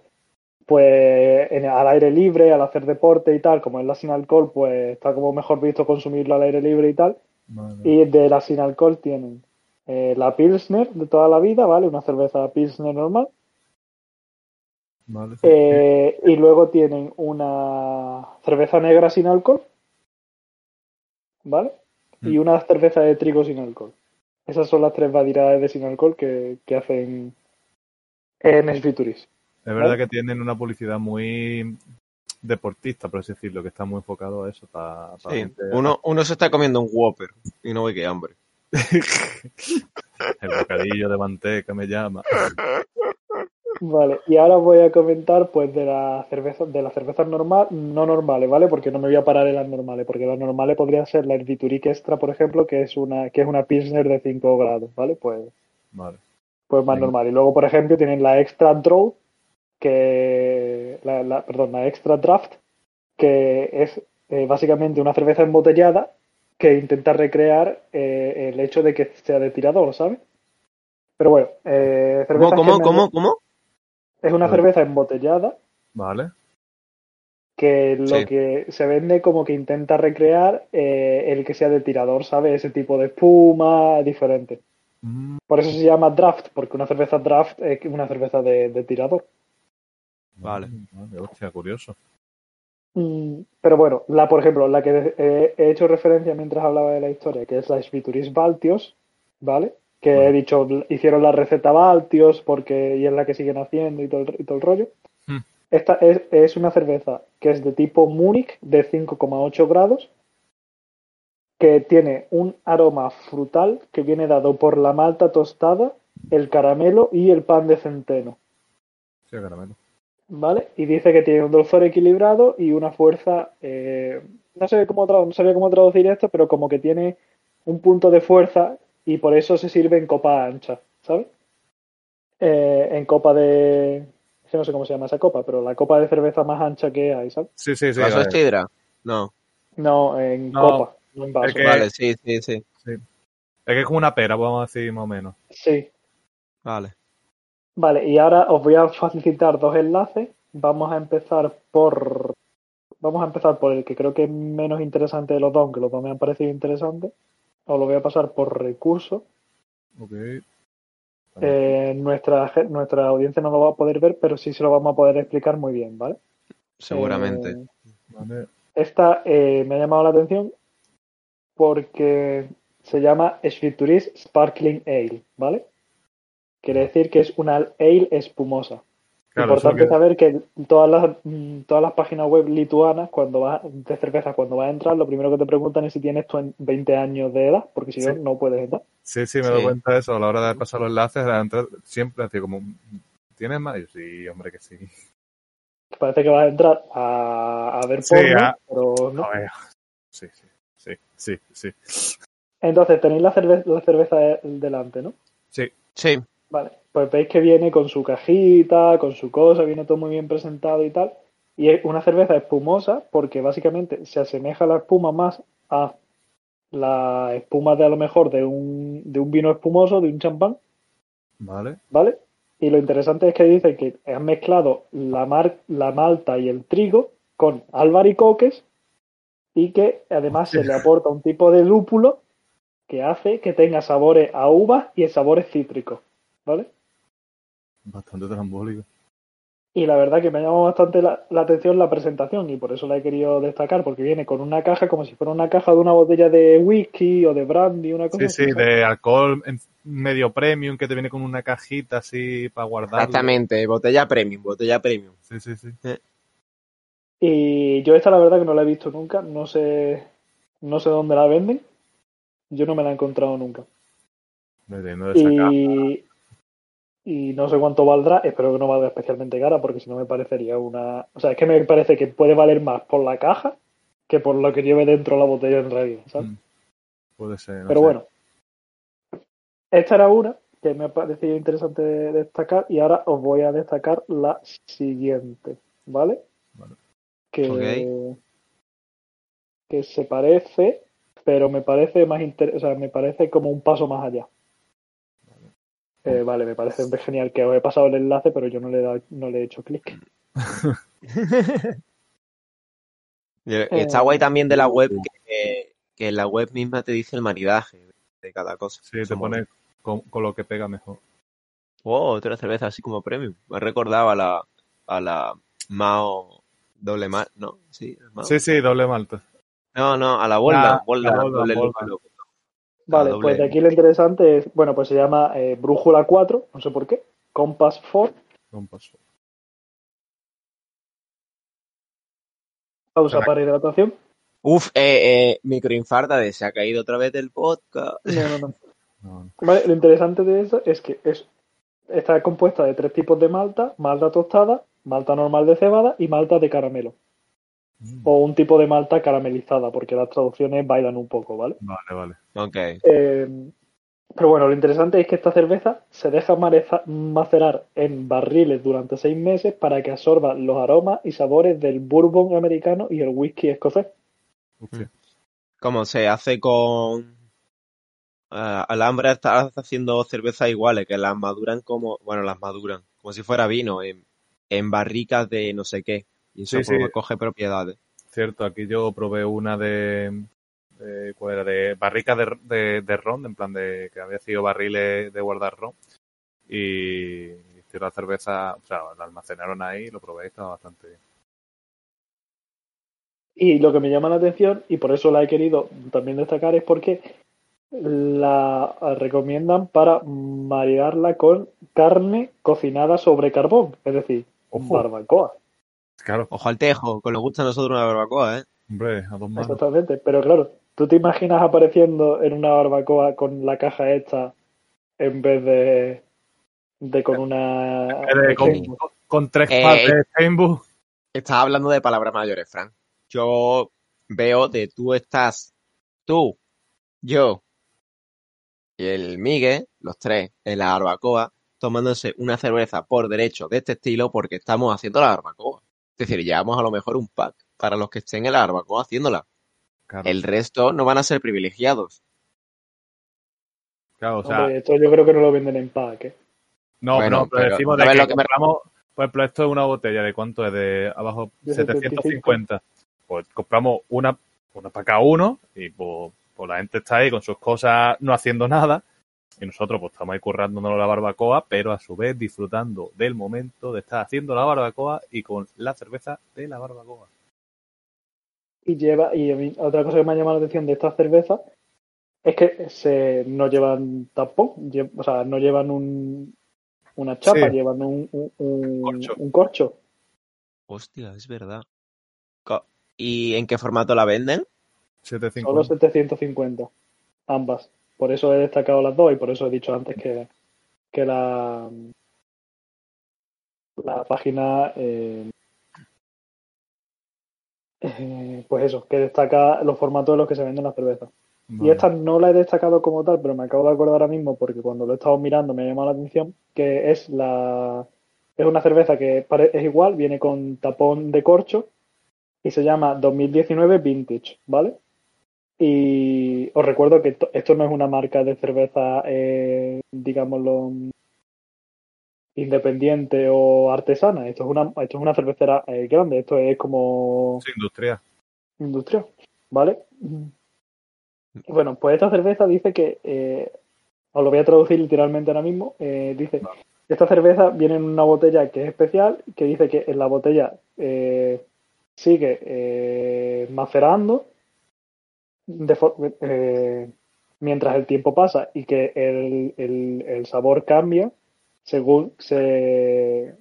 pues en- al aire libre, al hacer deporte y tal, como es la sin alcohol, pues está como mejor visto consumirlo al aire libre y tal. Vale. Y de la sin alcohol tienen eh, la Pilsner de toda la vida, ¿vale? Una cerveza Pilsner normal. Vale. Eh, y luego tienen una cerveza negra sin alcohol, ¿vale? Y Mm. una cerveza de trigo sin alcohol. Esas son las tres variedades de sin alcohol que, que hacen en Svituris. Es verdad ¿vale? que tienen una publicidad muy deportista, por así decirlo, que está muy enfocado a eso. Para, para Sí, gente- uno, uno se está comiendo un Whopper y no ve qué hambre. El bocadillo de manteca me llama. Vale, y ahora voy a comentar pues de las cervezas, de las cervezas normal, no normales, ¿vale? Porque no me voy a parar en las normales, porque las normales podría ser la Ervituric Extra, por ejemplo, que es una, que es una Pilsner de 5 grados, ¿vale? Pues, Vale. pues más Venga. normal. Y luego, por ejemplo, tienen la Extra Draw, que la, la- perdón, la Extra Draft, que es eh, básicamente una cerveza embotellada que intenta recrear eh, el hecho de que sea de tirador, ¿sabes? Pero bueno, eh, ¿Cómo, cervezas cómo, me- cómo, cómo? Es una Vale. cerveza embotellada Vale. que lo Sí. que se vende como que intenta recrear eh, el que sea de tirador, ¿sabes? Ese tipo de espuma diferente. Mm, Por eso se llama draft, porque una cerveza draft es una cerveza de, de tirador. Vale. vale. Hostia, curioso. Mm, Pero bueno, la, por ejemplo, la que eh, he hecho referencia mientras hablaba de la historia, que es la Svituris Baltios, ¿vale? Que he dicho, hicieron la receta Baltios porque y es la que siguen haciendo y todo el, y todo el rollo. Hmm. Esta es, es una cerveza que es de tipo Múnich de 5,8 grados, que tiene un aroma frutal que viene dado por la malta tostada, el caramelo y el pan de centeno. Sí, caramelo. ¿vale? Y dice que tiene un dulzor equilibrado y una fuerza, eh, no sé cómo no sabía cómo traducir esto, pero como que tiene un punto de fuerza y por eso se sirve en copa ancha, ¿sabes? Eh, en copa de, es que no sé cómo se llama esa copa, pero la copa de cerveza más ancha que hay, ¿sabes? Sí, sí, sí. ¿Vaso vale. sidra? No. No, en No, copa, no en vaso. es que- Vale, sí, sí, sí. Es que es como una pera, vamos a decir más o menos. Sí. Vale. Vale, y ahora os voy a facilitar dos enlaces. Vamos a empezar por. Vamos a empezar por el que creo que es menos interesante de los dos, aunque los dos me han parecido interesantes. Os lo voy a pasar por recursos. Ok. Eh, nuestra, nuestra audiencia no lo va a poder ver, pero sí se lo vamos a poder explicar muy bien, ¿vale? Seguramente. Eh, Vale. esta eh, me ha llamado la atención porque se llama Svituris Sparkling Ale, ¿vale? Quiere decir que es una ale espumosa. Claro, Importante que- saber que todas las, todas las páginas web lituanas, cuando vas de cerveza, cuando vas a entrar, lo primero que te preguntan es si tienes tu en- 20 años de edad, porque si no, Sí. no puedes entrar. Sí, sí, me Sí. doy cuenta de eso. A la hora de pasar los enlaces, de entrar, siempre así como, ¿tienes más? Y yo, sí, hombre, que sí. Parece que vas a entrar a, a ver Sí, porno, a- pero no. A ver. Sí, sí, sí, sí, sí. Entonces, tenéis la, cerve- la cerveza de- delante, ¿no? Sí. Vale, pues veis que viene con su cajita, con su cosa, viene todo muy bien presentado y tal. Y es una cerveza espumosa porque básicamente se asemeja la espuma más a la espuma de a lo mejor de un, de un vino espumoso, de un champán, Vale. ¿vale? Y lo interesante es que dice que han mezclado la, mar- la malta y el trigo con albaricoques y que además se le aporta un tipo de lúpulo que hace que tenga sabores a uvas y sabores cítricos, ¿vale? Bastante trambólico. Y la verdad que me ha llamado bastante la, la atención la presentación y por eso la he querido destacar, porque viene con una caja como si fuera una caja de una botella de whisky o de brandy, una cosa Sí, así, sí, ¿sabes? de alcohol medio premium que te viene con una cajita así para guardar. Exactamente, botella premium, botella premium. Sí, sí, sí. Y yo esta la verdad que no la he visto nunca, no sé, no sé dónde la venden, yo no me la he encontrado nunca. De sacar. Y, y no sé cuánto valdrá, espero que no valga especialmente cara, porque si no me parecería una... O sea, es que me parece que puede valer más por la caja que por lo que lleve dentro la botella en realidad, ¿sabes? Mm. Puede ser. no Pero sé. bueno, esta era una que me ha parecido interesante de destacar y ahora os voy a destacar la siguiente, ¿vale? Vale. Que, que se parece, pero me parece más inter- o sea, me parece como un paso más allá. Eh, vale, me parece genial que os he pasado el enlace, pero yo no le he, dado- no le he hecho clic. Y está Eh, guay también de la web que, que en la web misma te dice el maridaje de cada cosa. Sí, te pone con, con lo que pega mejor. Oh, otra cerveza así como premium. Me recordaba a la, a la Mao doble mal, ¿no? Sí, Mao. Sí, sí, doble malta. No, no, a la Bolda, La- Bolda, la Bolda, doble Bolda. Vale, pues de aquí lo interesante es, bueno, pues se llama eh, Brújula 4, no sé por qué, Compass 4, No pasó. pausa Venga. para hidratación. Uf, eh, eh, microinfarta de se ha caído otra vez del podcast. No, no, no. No, no. Vale, lo interesante de eso es que es, está compuesta de tres tipos de malta, malta tostada, malta normal de cebada y malta de caramelo. Mm. O un tipo de malta caramelizada, porque las traducciones bailan un poco, ¿vale? Vale, vale. Ok. Eh, pero bueno, lo interesante es que esta cerveza se deja macerar en barriles durante seis meses para que absorba los aromas y sabores del bourbon americano y el whisky escocés. Hostia. ¿Cómo se hace con... Uh, Alhambra está haciendo cervezas iguales, que las maduran como... Bueno, las maduran, como si fuera vino, en, en barricas de no sé qué. Y eso Sí, sí. pues, coge propiedades. Cierto, aquí yo probé una de. de ¿Cuál era? De barrica de, de, de ron, en plan de que había sido barriles de guardar ron. Y hicieron la cerveza, o sea, la almacenaron ahí, lo probé y estaba bastante bien. Y lo que me llama la atención, y por eso la he querido también destacar, es porque la recomiendan para maridarla con carne cocinada sobre carbón, es decir, Ojo. barbacoa. Claro, Ojo al tejo, que nos gusta a nosotros una barbacoa, ¿eh? hombre, a dos manos. Exactamente, pero claro, ¿tú te imaginas apareciendo en una barbacoa con la caja hecha en vez de, de con una... Eh, con, tres Eh, partes de Steinbuch. Estás hablando de palabras mayores, Frank. Yo veo de tú estás, tú, yo y el Miguel, los tres, en la barbacoa, tomándose una cerveza por derecho de este estilo porque estamos haciendo la barbacoa. Es decir, llevamos a lo mejor un pack para los que estén en la barbacoa haciéndola. Claro, El resto no van a ser privilegiados. claro, o sea, Hombre, esto yo creo que no lo venden en pack, ¿eh? no, bueno, no, pero pero decimos de ¿sabes que lo que me- compramos, por ejemplo, esto es una botella de cuánto es de abajo De 750. Pues compramos una, una para cada uno y pues, pues la gente está ahí con sus cosas no haciendo nada y nosotros pues estamos ahí currándonos la barbacoa, pero a su vez disfrutando del momento de estar haciendo la barbacoa y con la cerveza de la barbacoa. Y lleva, y a mí, otra cosa que me ha llamado la atención de estas cervezas es que se, no llevan tapón, lle- o sea, no llevan un, una chapa, Sí. llevan un, un, un- Corcho. un corcho. Hostia, es verdad. ¿Y en qué formato la venden? Solo 750. 750, ambas. Por eso he destacado las dos y por eso he dicho antes que, que la, la página, eh, eh, pues eso, que destaca los formatos de los que se venden las cervezas. Y esta no la he destacado como tal, pero me acabo de acordar ahora mismo porque cuando lo he estado mirando me ha llamado la atención, que es la es una cerveza que es igual, viene con tapón de corcho y se llama 2019 Vintage, ¿vale? Y os recuerdo que esto, esto no es una marca de cerveza, eh, digámoslo, independiente o artesana. Esto es una, esto es una cervecera eh, grande. Esto es como Sí, industria. industrial, ¿vale? Bueno, pues esta cerveza dice que, eh, os lo voy a traducir literalmente ahora mismo, eh, dice, esta cerveza viene en una botella que es especial, que dice que en la botella sigue macerando de eh, mientras el tiempo pasa y que el, el- el sabor cambia según se,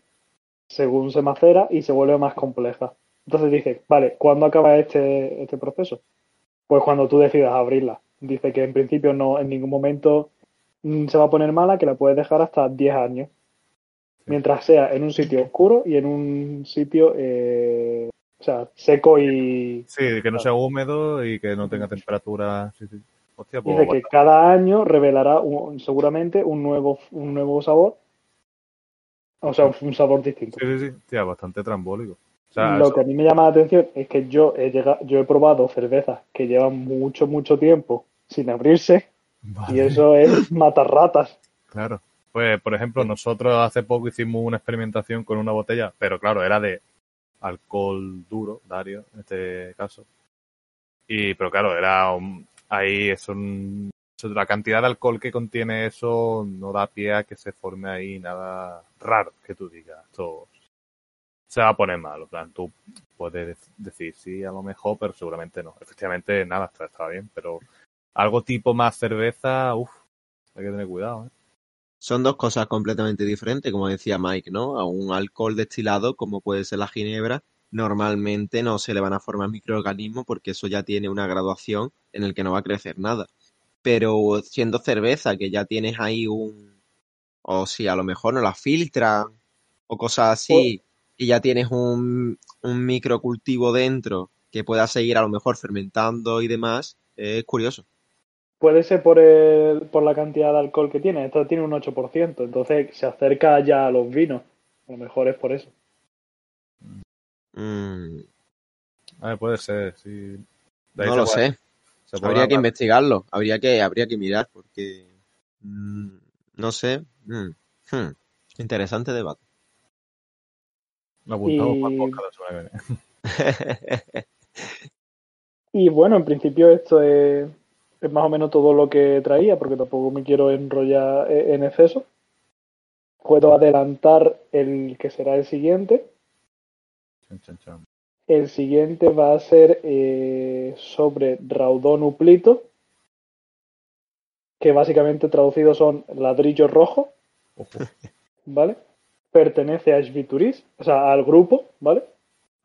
según se macera y se vuelve más compleja. Entonces dice, vale, ¿cuándo acaba este, este proceso? Pues cuando tú decidas abrirla. Dice que en principio no en ningún momento mm, se va a poner mala, que la puedes dejar hasta 10 años. Mientras sea en un sitio oscuro y en un sitio eh, o sea, seco y Sí, que no sea húmedo y que no tenga temperatura. Sí, sí. Hostia, pues dice que cada año revelará un- seguramente un nuevo un nuevo sabor. O sea, un sabor distinto. Sí, sí, sí. Tía, bastante trambólico. O sea, Lo eso- que a mí me llama la atención es que yo he llegado, yo he probado cervezas que llevan mucho, mucho tiempo sin abrirse y eso es matar ratas. Claro. Pues, por ejemplo, nosotros hace poco hicimos una experimentación con una botella, pero claro, era de alcohol duro, Dario, en este caso. Y, pero claro, era un- ahí es un, la cantidad de alcohol que contiene eso no da pie a que se forme ahí nada raro que tú digas. Esto se va a poner mal. En plan, tú puedes dec- decir sí, a lo mejor, pero seguramente no. Efectivamente, nada, está, está bien, pero algo tipo más cerveza, uff, hay que tener cuidado, ¿eh? Son dos cosas completamente diferentes, como decía Mike, ¿no? A un alcohol destilado, como puede ser la ginebra, normalmente no se le van a formar microorganismos porque eso ya tiene una graduación en el que no va a crecer nada. Pero siendo cerveza, que ya tienes ahí un... O si a lo mejor no la filtran o cosas así, y ya tienes un, un microcultivo dentro que pueda seguir a lo mejor fermentando y demás, es curioso. Puede ser por, el, por la cantidad de alcohol que tiene. Esto tiene un 8%, entonces se acerca ya a los vinos. A lo mejor es por eso. Mm, A ver, puede ser, sí. No se lo puede- sé. se Habría que hablar. investigarlo, habría que, habría que mirar, porque mm, no sé. mm, hmm, interesante debate. Lo apuntamos Y- para el podcast la semana que viene. Y bueno, en principio esto es, es más o menos todo lo que traía, porque tampoco me quiero enrollar eh, en exceso. Puedo adelantar el que será el siguiente. El siguiente va a ser eh, sobre Raudón Uplito, que básicamente traducido son ladrillo rojo, Ojo. ¿vale? Pertenece a Svituris, o sea, al grupo, ¿vale?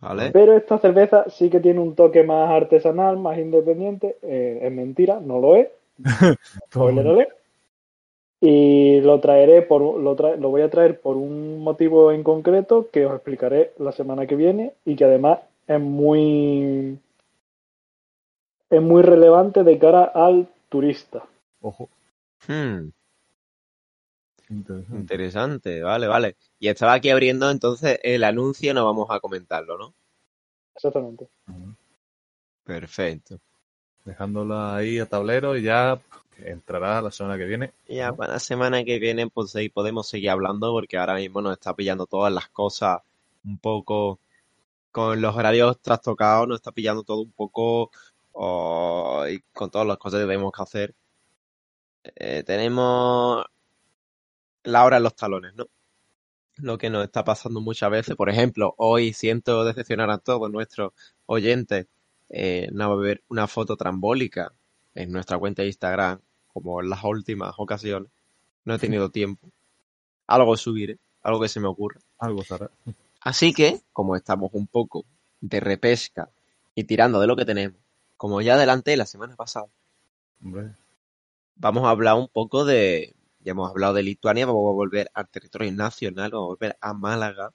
¿Vale? Pero esta cerveza sí que tiene un toque más artesanal, más independiente. Eh, es mentira, no lo es. Y lo traeré por un- lo, tra- lo voy a traer por un motivo en concreto que os explicaré la semana que viene y que además es muy es muy relevante de cara al turista. Ojo. Hmm, Interesante. interesante, vale, vale. Y estaba aquí abriendo entonces el anuncio, no vamos a comentarlo, ¿no? Exactamente. Perfecto. Dejándola ahí a tablero y ya entrará la semana que viene. Ya para la semana que viene pues ahí podemos seguir hablando porque ahora mismo nos está pillando todas las cosas un poco con los horarios trastocados, nos está pillando todo un poco oh, y con todas las cosas que tenemos que hacer. Eh, tenemos la hora en los talones, ¿no? Lo que nos está pasando muchas veces. Por ejemplo, hoy siento decepcionar a todos nuestros oyentes. Eh, no va a haber una foto trambólica en nuestra cuenta de Instagram, como en las últimas ocasiones. No he tenido tiempo. Algo subiré, algo que se me ocurra. Algo será. Así que, como estamos un poco de repesca y tirando de lo que tenemos, como ya adelanté la semana pasada, Hombre. vamos a hablar un poco de, ya hemos hablado de Lituania, vamos a volver al territorio nacional, vamos a volver a Málaga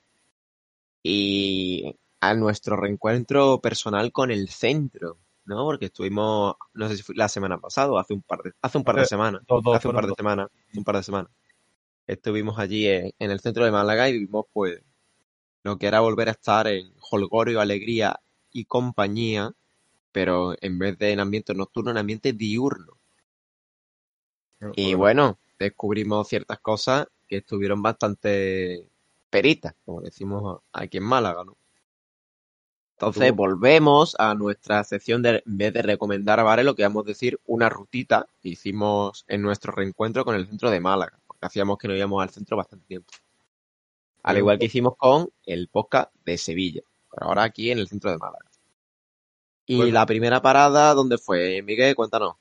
y a nuestro reencuentro personal con el centro, ¿no? Porque estuvimos, no sé si fue la semana pasada o hace un par de, hace un par de Hace semanas, hace un par de semanas, un par de semanas. Estuvimos allí en, en el centro de Málaga y vivimos pues lo que era volver a estar en holgorio, alegría y compañía, pero en vez de en ambiente nocturno, en ambiente diurno. Y bueno, descubrimos ciertas cosas que estuvieron bastante peritas, como decimos aquí en Málaga, ¿no? Entonces volvemos a nuestra sección de, en vez de recomendar bares, lo que vamos a decir, una rutita que hicimos en nuestro reencuentro con el centro de Málaga, porque hacíamos que no íbamos al centro bastante tiempo. Al igual que hicimos con el podcast de Sevilla, pero ahora aquí en el centro de Málaga. Y Bueno. la primera parada, ¿dónde fue? Miguel, cuéntanos.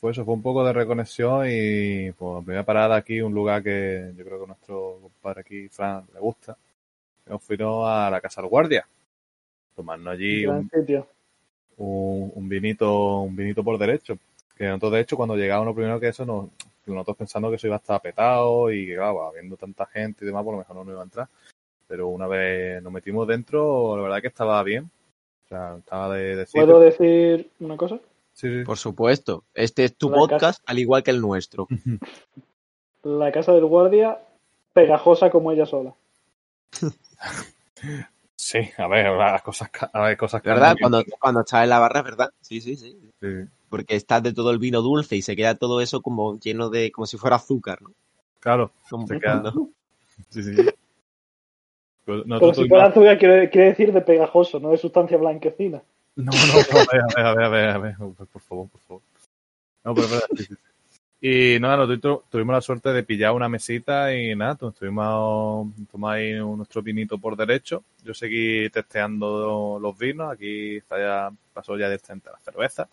Fue eso, fue un poco de reconexión y pues primera parada aquí, un lugar que yo creo que a nuestro compadre aquí, Fran, le gusta. Nos fuimos a la Casa del Guardia. Tomarnos allí un, un, un vinito, un vinito por derecho. Que nosotros de hecho cuando llegamos lo primero que eso nos, nosotros pensando que eso iba a estar petado y que claro, habiendo tanta gente y demás, por lo mejor no nos iba a entrar. Pero una vez nos metimos dentro, la verdad que estaba bien. O sea, estaba de, de. ¿Puedo decir una cosa? Sí, sí. Por supuesto, este es tu La podcast, al igual que el nuestro. La casa del guardia, pegajosa como ella sola. Sí, a ver, las cosas, a ver, cosas ¿Verdad? Cuando, cuando estás en la barra, ¿verdad? Sí, sí, sí. Sí. Porque estás de todo el vino dulce y se queda todo eso como lleno de, como si fuera azúcar, ¿no? Claro, Como- Se queda- ¿no? sí, sí. Pues Pero nosotros si fuera azúcar quiere, quiere decir de pegajoso, no de sustancia blanquecina. No, no, no, a ver, a ver, a ver, a ver, a ver, por favor, por favor. No, pero. Y nada, nosotros tu- tuvimos la suerte de pillar una mesita y nada, pues, estuvimos tomando ahí nuestro vinito por derecho. Yo seguí testeando los vinos, aquí está ya, pasó ya a la cerveza.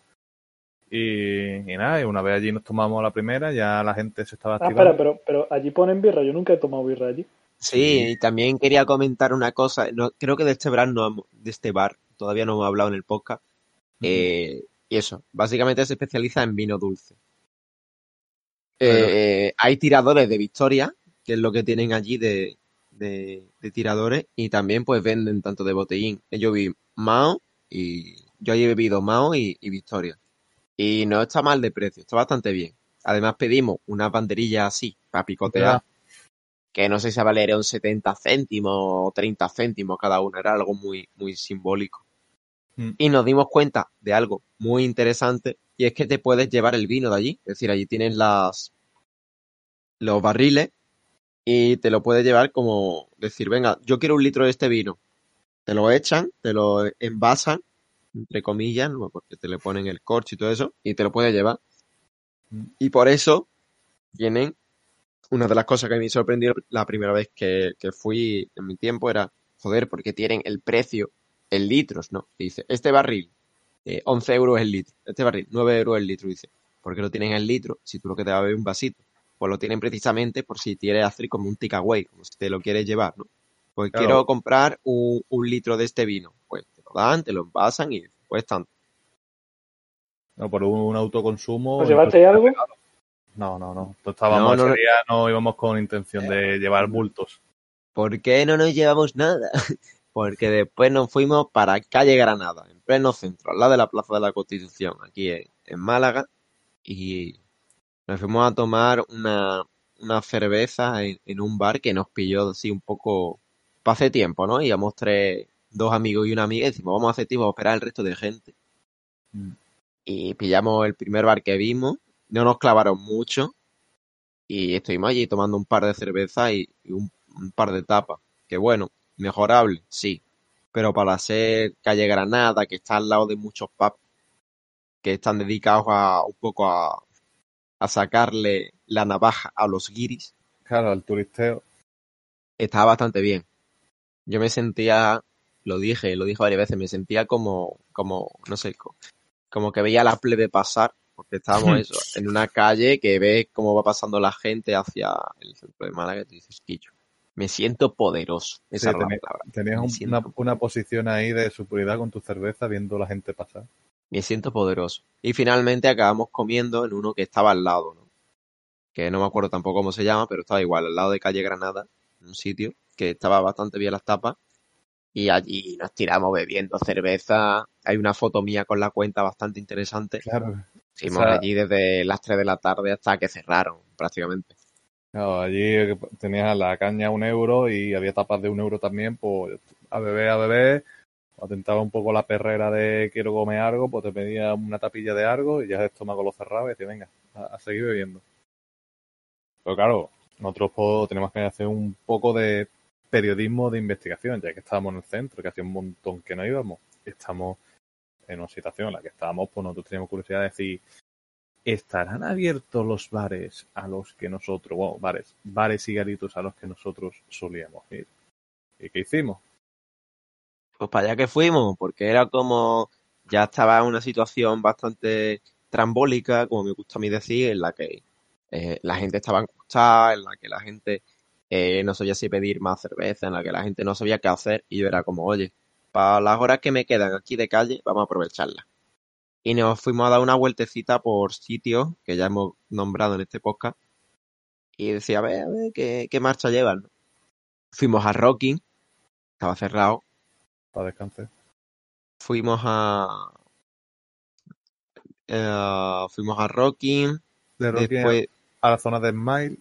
Y, y nada, y una vez allí nos tomamos la primera, ya la gente se estaba Ah, activando. espera, pero, pero allí ponen birra. Yo nunca he tomado birra allí. Sí, y también quería comentar una cosa. No, creo que de este bar no de este bar todavía no hemos hablado en el podcast. Eh, y eso, básicamente se especializa en vino dulce. Eh, hay tiradores de Victoria, que es lo que tienen allí de, de, de tiradores, y también pues venden tanto de botellín. Yo vi Mao y yo he bebido Mao y, y Victoria. Y no está mal de precio, está bastante bien. Además pedimos una banderilla así, para picotear, que no sé si valera un 70 céntimos o 30 céntimos cada uno, era algo muy, muy simbólico. Mm. Y nos dimos cuenta de algo muy interesante, y es que te puedes llevar el vino de allí, es decir, allí tienes las los barriles y te lo puedes llevar como decir, venga, yo quiero un litro de este vino. Te lo echan, te lo envasan, entre comillas, ¿no? porque te le ponen el corcho y todo eso, y te lo puedes llevar. Mm. Y por eso tienen una de las cosas que me sorprendió la primera vez que, que fui en mi tiempo era, joder, porque tienen el precio en litros, ¿no? Y dice, este barril, eh, 11 euros el litro. Este barril, 9 euros el litro. Dice, ¿por qué lo tienen en litro si tú lo que te va a beber es un vasito? Pues lo tienen precisamente por si quieres hacer como un takeaway, como si te lo quieres llevar, ¿no? Pues Claro. quiero comprar un, un litro de este vino. Pues te lo dan, te lo envasan y pues tanto. No, por un, autoconsumo. ¿Os llevasteis algo? No, no, no. Entonces estábamos, No, no, ese no. día no íbamos con intención de llevar bultos. ¿Por qué no nos llevamos nada? Porque después nos fuimos para calle Granada, en pleno centro, al lado de la Plaza de la Constitución, aquí en, en Málaga, y nos fuimos a tomar una, una cerveza en, en un bar que nos pilló así un poco hace tiempo, ¿no? Íbamos tres, dos amigos y una amiga, y decimos, vamos a hacer tiempo, vamos a esperar al resto de gente. Mm. Y pillamos el primer bar que vimos, no nos clavaron mucho, y estuvimos allí tomando un par de cervezas y, y un, un par de tapas. Que bueno, mejorable, sí. Pero para ser calle Granada, que está al lado de muchos pubs que están dedicados a un poco a, a sacarle la navaja a los guiris, Claro, al turisteo. estaba bastante bien. Yo me sentía, lo dije, lo dije varias veces, me sentía como, como, no sé, co- como que veía la plebe pasar, porque estábamos eso, en una calle que ves cómo va pasando la gente hacia el centro de Málaga y dices, "Quillo, me siento poderoso. Esa Sí, palabra. Tenías un- siento- una, una posición ahí de superioridad con tu cerveza viendo la gente pasar. Me siento poderoso. Y finalmente acabamos comiendo en uno que estaba al lado, ¿no? Que no me acuerdo tampoco cómo se llama, pero estaba igual, al lado de calle Granada, un sitio que estaba bastante bien las tapas. Y allí nos tiramos bebiendo cerveza. Hay una foto mía con la cuenta bastante interesante. Claro. O sea- allí desde las 3 de la tarde hasta que cerraron, prácticamente. Claro, allí tenías la caña a un euro y había tapas de un euro también, pues a beber, a beber. Cuando tentaba un poco la perrera de quiero comer algo, pues te pedía una tapilla de algo y ya el estómago lo cerraba y te venga, a, a seguir bebiendo. Pero claro, nosotros pues, tenemos que hacer un poco de periodismo de investigación, ya que estábamos en el centro, que hacía un montón que no íbamos. Estamos en una situación en la que estábamos, pues nosotros teníamos curiosidad de decir, ¿estarán abiertos los bares a los que nosotros, bueno, bares, bares y garitos a los que nosotros solíamos ir? ¿Y qué hicimos? Pues para allá que fuimos, porque era como, ya estaba una situación bastante trambólica, como me gusta a mí decir, en la que eh, la gente estaba angustada, en la que la gente eh, no sabía si pedir más cerveza, en la que la gente no sabía qué hacer, y yo era como, oye, para las horas que me quedan aquí de calle, vamos a aprovecharlas. Y nos fuimos a dar una vueltecita por sitios que ya hemos nombrado en este podcast, y decía, a ver, a ver, ¿qué, qué marcha llevan? Fuimos a Rocking, estaba cerrado, Para descansar. fuimos a eh, fuimos a Rocking De Rocky después a la zona de Smile.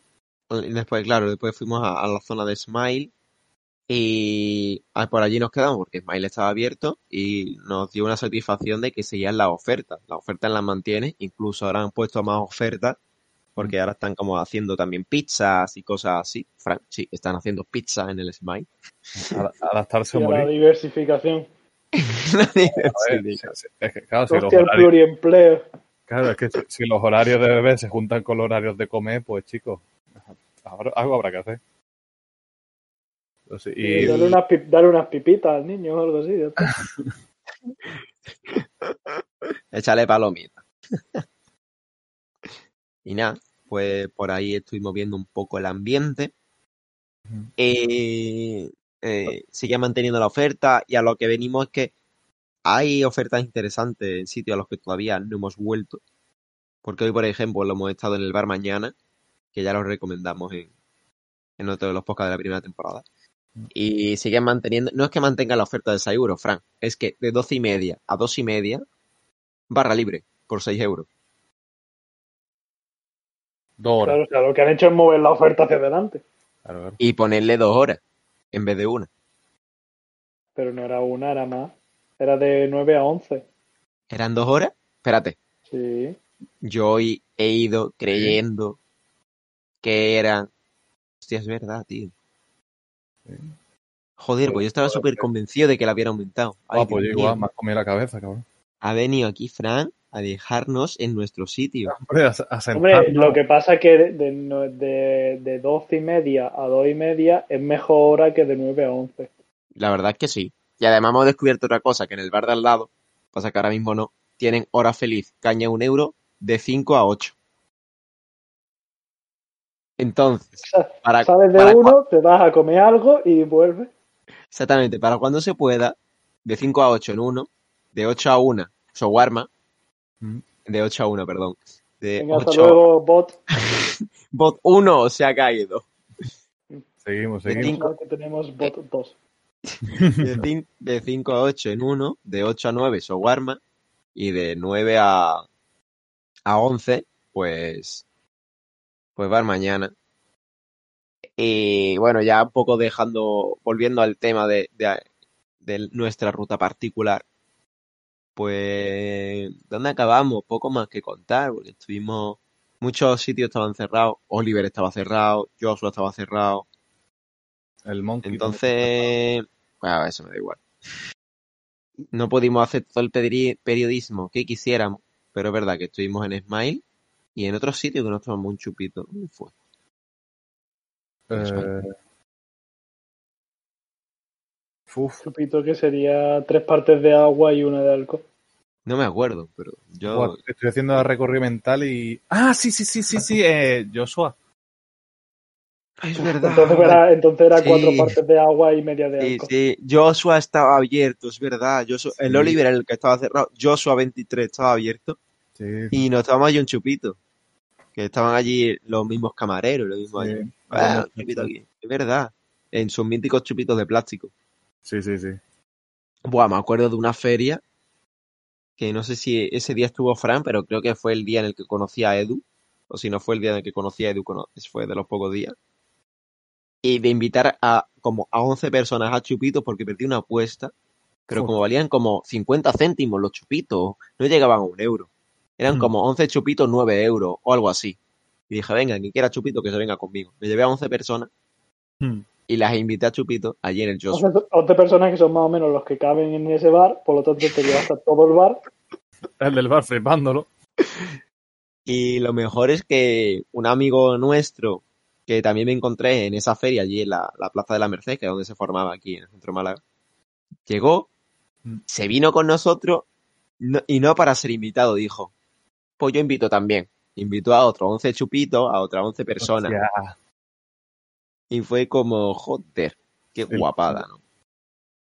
después claro después fuimos a, a la zona de Smile y ah, por allí nos quedamos porque Smile estaba abierto y nos dio una satisfacción de que seguían las ofertas las ofertas las mantiene incluso ahora han puesto más ofertas porque ahora están como haciendo también pizzas y cosas así Frank sí están haciendo pizza en el Smile a- Adaptarse a la diversificación. A ver, si- si- es que, claro, si los Hostia, el horarios, pluriempleo. claro, es que si, los horarios de beber se juntan con los horarios de comer, pues chicos, ahora- algo habrá que hacer. Y y, darle unas, pi- darle unas pipitas al niño o algo así. ya está. Échale palomita. y nada, pues por ahí estuvimos viendo un poco el ambiente. Ujú. Eh, eh, sigue manteniendo la oferta y a lo que venimos es que hay ofertas interesantes en sitios a los que todavía no hemos vuelto. Porque hoy, por ejemplo, lo hemos estado en el bar mañana, que ya lo recomendamos en, en otro de los podcasts de la primera temporada. Y siguen manteniendo, no es que mantenga la oferta de 6 euros, Frank, es que de 12 y media a 2 y media, barra libre, por 6 euros. dos horas. Claro, o sea, lo que han hecho es mover la oferta hacia adelante. Claro, claro. Y ponerle dos horas en vez de una. Pero no era una, era más. Era de 9 a 11. ¿Eran dos horas? Espérate, Sí. yo hoy he ido creyendo que eran... Hostia, es verdad, tío. Joder, pues yo estaba súper convencido de que la hubiera aumentado. Ay, Ah, pues yo igual, me has comido la cabeza, cabrón. Ha venido aquí Fran a dejarnos en nuestro sitio. Hombre, a, a Hombre, lo que pasa es que de, de, de 12 y media a 2 y media es mejor hora que de 9 a 11. La verdad es que sí. Y además hemos descubierto otra cosa, que en el bar de al lado, pasa que ahora mismo no, tienen hora feliz, caña un euro, de 5 a 8. Entonces, para, Sales de para uno, te vas a comer algo y vuelves. exactamente, para cuando se pueda, de 5 a 8 en uno, de 8 a 1, shawarma, Mm. de 8 a 1, perdón, de Venga, hasta 8 luego, bot. bot 1 se ha caído. Seguimos, De seguimos. cinco. Que tenemos bot 2. De, cin- de 5 a 8 en uno, de 8 a 9 shawarma y de 9 a, a 11, pues, pues bar mañana. Y bueno, ya un poco dejando, volviendo al tema de, de, de nuestra ruta particular, pues, ¿dónde acabamos? Poco más que contar, porque estuvimos, muchos sitios estaban cerrados, Oliver estaba cerrado, Joshua estaba cerrado, El Monkey. entonces, bueno, eso me da igual. No pudimos hacer todo el periodismo que quisiéramos, pero es verdad que estuvimos en Smile y en otros sitios que nos tomamos un chupito. ¿Dónde fue? Eh, uf, Chupito que sería tres partes de agua y una de alcohol. No me acuerdo, pero yo... estoy haciendo la recorrido mental y. ¡Ah, sí, sí, sí, sí, sí! Eh, Joshua. Ay, es verdad. Entonces era, entonces era Sí. cuatro partes de agua y media de Sí, alcohol. sí, Joshua estaba abierto, es verdad. Joshua- el Sí. Oliver era el que estaba cerrado. Joshua 23 estaba abierto. Sí, Y nos tomamos allí un chupito. Que estaban allí los mismos camareros, los mismos sí. allí. Ah, un chupito aquí. Es verdad. En sus míticos chupitos de plástico. Sí, sí, sí. Buah, me acuerdo de una feria que no sé si ese día estuvo Fran, pero creo que fue el día en el que conocí a Edu. O si no fue el día en el que conocí a Edu, fue de los pocos días. Y de invitar a como a 11 personas a chupitos porque perdí una apuesta. Pero como valían como 50 céntimos los chupitos, no llegaban a un euro. Eran Mm. como 11 chupitos, 9 euros o algo así. Y dije, venga, quien quiera chupito, que se venga conmigo. Me llevé a 11 personas Hmm. y las invité a chupito allí en el Joshua. 11, 11 personas que son más o menos los que caben en ese bar, por lo tanto te llevas a todo el bar. El del bar flipándolo. Y lo mejor es que un amigo nuestro, que también me encontré en esa feria allí en la, la Plaza de la Merced, que es donde se formaba aquí en el centro de Málaga, llegó, Mm. se vino con nosotros no- y no para ser invitado, dijo, pues yo invito también. Invitó a otros 11 chupitos, a otras 11 personas. Hostia. Y fue como, joder, qué guapada, ¿no?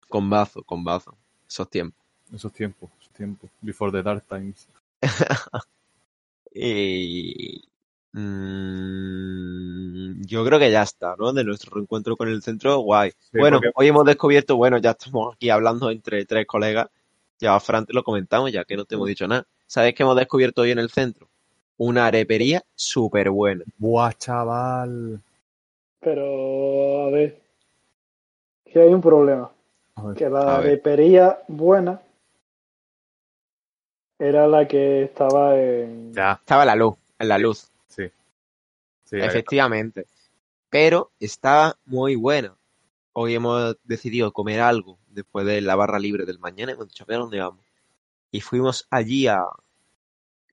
Con bazo, con bazo. Esos tiempos. Esos tiempos, esos tiempos. Before the dark times. Y mm, yo creo que ya está, ¿no? De nuestro reencuentro con el centro, guay. Sí, bueno, porque- hoy hemos descubierto, bueno, ya estamos aquí hablando entre tres colegas. Ya Fran te lo comentamos, ya que no te hemos dicho nada. ¿Sabes qué hemos descubierto hoy en el centro? Una arepería súper buena. Buah, chaval. Pero, a ver, que hay un problema. Ver. Que la arepería buena era la que estaba en... Ya, Estaba la luz, en la luz, sí. Sí, efectivamente. Pero estaba muy buena. Hoy hemos decidido comer algo después de la barra libre del mañana. Hemos dicho, a ver dónde vamos. Y fuimos allí a.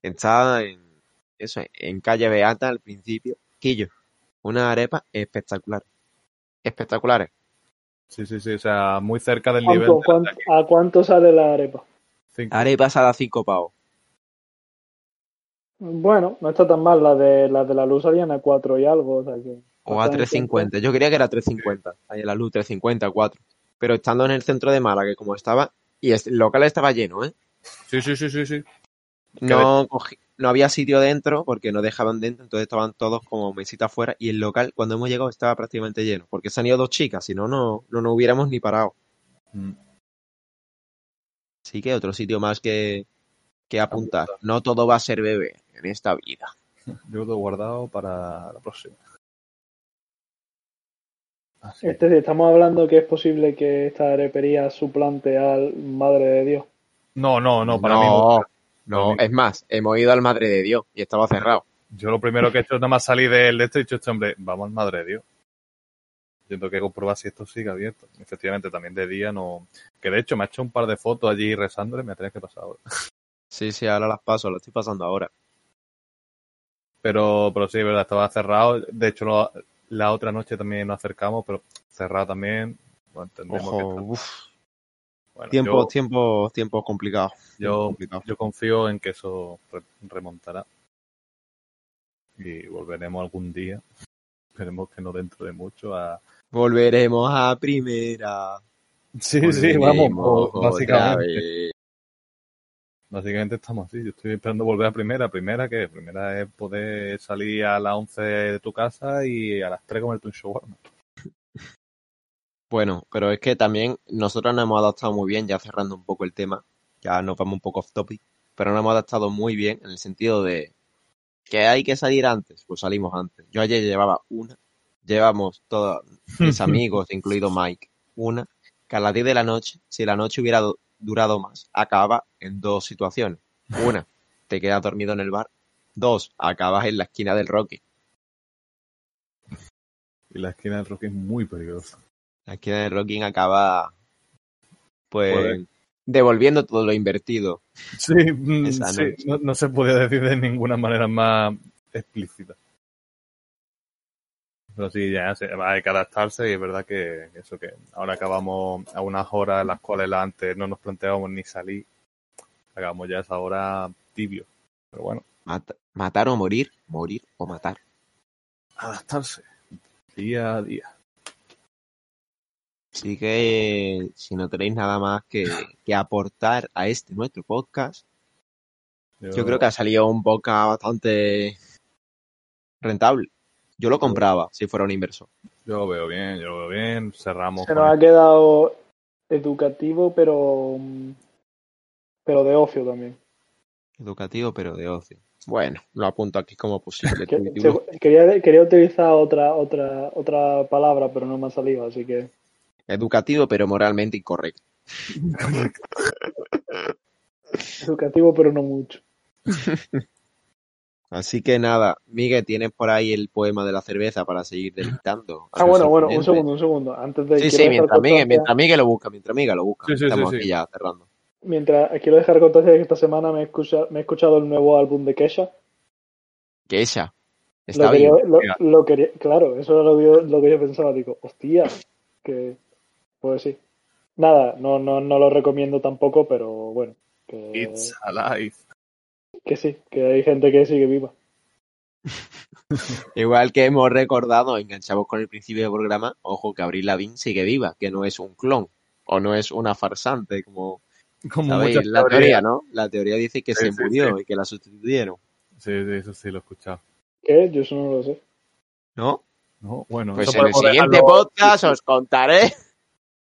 Estaba en. Eso, en calle Beata al principio. Quillo. Una arepa espectacular. Espectaculares. Sí, sí, sí. O sea, muy cerca del nivel. ¿Cuánto- de aquí. ¿A cuánto sale la arepa? Cinco. Arepas a las 5 pavos. Bueno, no está tan mal. La de la, de la luz salían a 4 y algo. O, sea que O a 3.50. Yo creía que era 3.50. Ahí en la luz, 3.50, 4. Pero estando en el centro de Málaga, que como estaba. Y el local estaba lleno, ¿eh? Sí, sí, sí, sí, sí. No, cogí- no había sitio dentro porque no dejaban dentro, entonces estaban todos como mesita afuera y el local cuando hemos llegado estaba prácticamente lleno, porque se han ido dos chicas, si no, no, no nos hubiéramos ni parado. Mm. Así que otro sitio más que, que apuntar. No todo va a ser bebé en esta vida. Yo lo he guardado para la próxima. Así. Es decir, estamos hablando que es posible que esta arepería suplante al Madre de Dios. No, no, no, para mí no, no. es más, hemos ido al Madre de Dios y estaba cerrado. Yo lo primero que he hecho es nada más salir del de este y he dicho, este hombre, vamos al madre de Dios. Yo tengo que comprobar si esto sigue abierto. Efectivamente, también de día no. Que de hecho me ha hecho un par de fotos allí rezándole, me tenés que pasar ahora. Sí, sí, ahora las paso, las estoy pasando ahora. Pero, pero sí, verdad, estaba cerrado. De hecho, lo- la otra noche también nos acercamos, pero cerrado también. Bueno, entendemos que Ojo, está- uf. Bueno, Tiempos, tiempos, tiempos complicados. yo, complicado. yo confío en que eso re- remontará. Y volveremos algún día. Esperemos que no dentro de mucho a... Volveremos a primera. Sí, sí, vamos, básicamente. Básicamente estamos así. Yo estoy esperando volver a primera. Primera, que Primera es poder salir a las 11 de tu casa y a las 3 comerte un shawarma. Bueno, pero es que también nosotros nos hemos adaptado muy bien, ya cerrando un poco el tema, ya nos vamos un poco off topic, pero nos hemos adaptado muy bien en el sentido de que hay que salir antes, pues salimos antes. Yo ayer llevaba una, llevamos todos mis amigos, incluido Mike, una, que a las 10 de la noche, si la noche hubiera du- durado más, acaba en dos situaciones. Una, te quedas dormido en el bar. Dos, acabas en la esquina del Rocky. Y la esquina del Rocky es muy peligrosa. La esquina del Rocky acaba, pues, Joder. devolviendo todo lo invertido. Sí, mm, sí, no, no se podía decir de ninguna manera más explícita. Pero sí, ya se, hay que adaptarse y es verdad que eso que ahora acabamos a unas horas en las cuales antes no nos planteábamos ni salir, acabamos ya esa hora tibio. Pero bueno, Mata- matar o morir, morir o matar. adaptarse día a día. Así que si no tenéis nada más que, que aportar a este nuestro podcast, yo creo que ha salido un podcast bastante rentable. Yo lo compraba si fuera un inversor. yo lo veo bien, yo lo veo bien. Cerramos Se con nos ha quedado educativo, pero pero de ocio también. Educativo, pero de ocio. Bueno, lo apunto aquí como posible quería, quería utilizar otra, otra, otra palabra, pero no me ha salido, así que Educativo, pero moralmente incorrecto. educativo, pero no mucho. Así que nada, Miguel, tienes por ahí el poema de la cerveza para seguir deleitando. Ah, bueno, bueno, un segundo, un segundo. Antes de Sí, sí, mientras Miguel, mientras Miguel lo busca, mientras Miguel lo busca. Sí, sí, sí, Estamos sí. aquí ya cerrando. Mientras quiero dejar constancia de que esta semana me he, escucha- me he escuchado el nuevo álbum de Kesha. Ella está Lo quería, bien. lo, Mira. lo quería, claro, eso era lo que, yo, lo que yo pensaba. Digo, hostia, que pues sí. Nada, no, no, no lo recomiendo tampoco, pero bueno, que, It's alive. que sí, que hay gente que sigue viva. Igual que hemos recordado, enganchamos con el principio del programa, ojo que Abril Lavigne sigue viva, que no es un clon o no es una farsante, como Como sabéis muchas la teoría, ¿no? La teoría dice que Sí, se sí, murió sí. y que la sustituyeron, Sí, sí, eso sí lo he escuchado. ¿Qué? Yo eso no lo sé. ¿no? No, bueno, Pues eso en el siguiente dejarlo- podcast os contaré.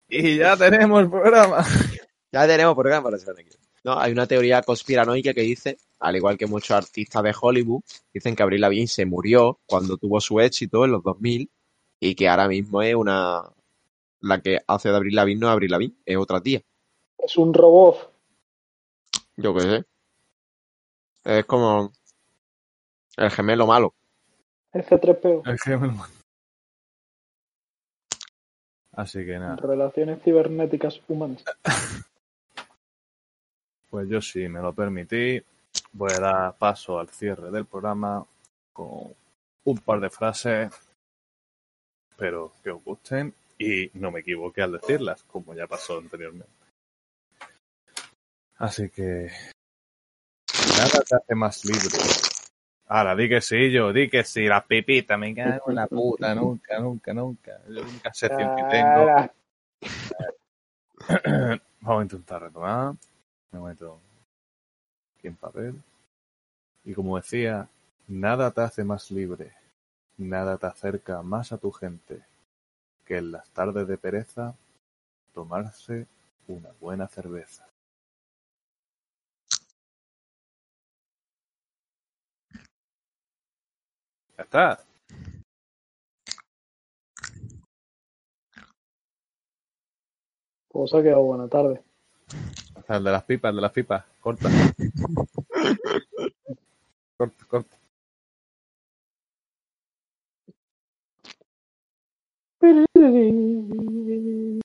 Y ya tenemos el programa. Ya tenemos programa para la semana que viene. No, hay una teoría conspiranoica que dice, al igual que muchos artistas de Hollywood, dicen que Avril Lavigne se murió cuando tuvo su éxito en los 2000 y que ahora mismo es una... La que hace de Avril Lavigne no es Avril Lavigne, es otra tía. Es un robot. Yo qué sé. Es como el gemelo malo. Es C3PO. Es que me lo- Así que nada, Relaciones cibernéticas humanas. pues yo sí me lo permití. Voy a dar paso al cierre del programa con un par de frases, pero que os gusten y no me equivoqué al decirlas, como ya pasó anteriormente. Así que nada te hace más libre. Ahora, di que sí, yo, di que sí, las pipitas, me cago en la puta, nunca, nunca, nunca. Es la única sección que tengo. Vamos a intentar retomar. Me meto aquí en papel. Y como decía, nada te hace más libre, nada te acerca más a tu gente que en las tardes de pereza tomarse una buena cerveza. Ya está. Pues ha quedado buena tarde. El de las pipas, el de las pipas. Corta. corta, corta.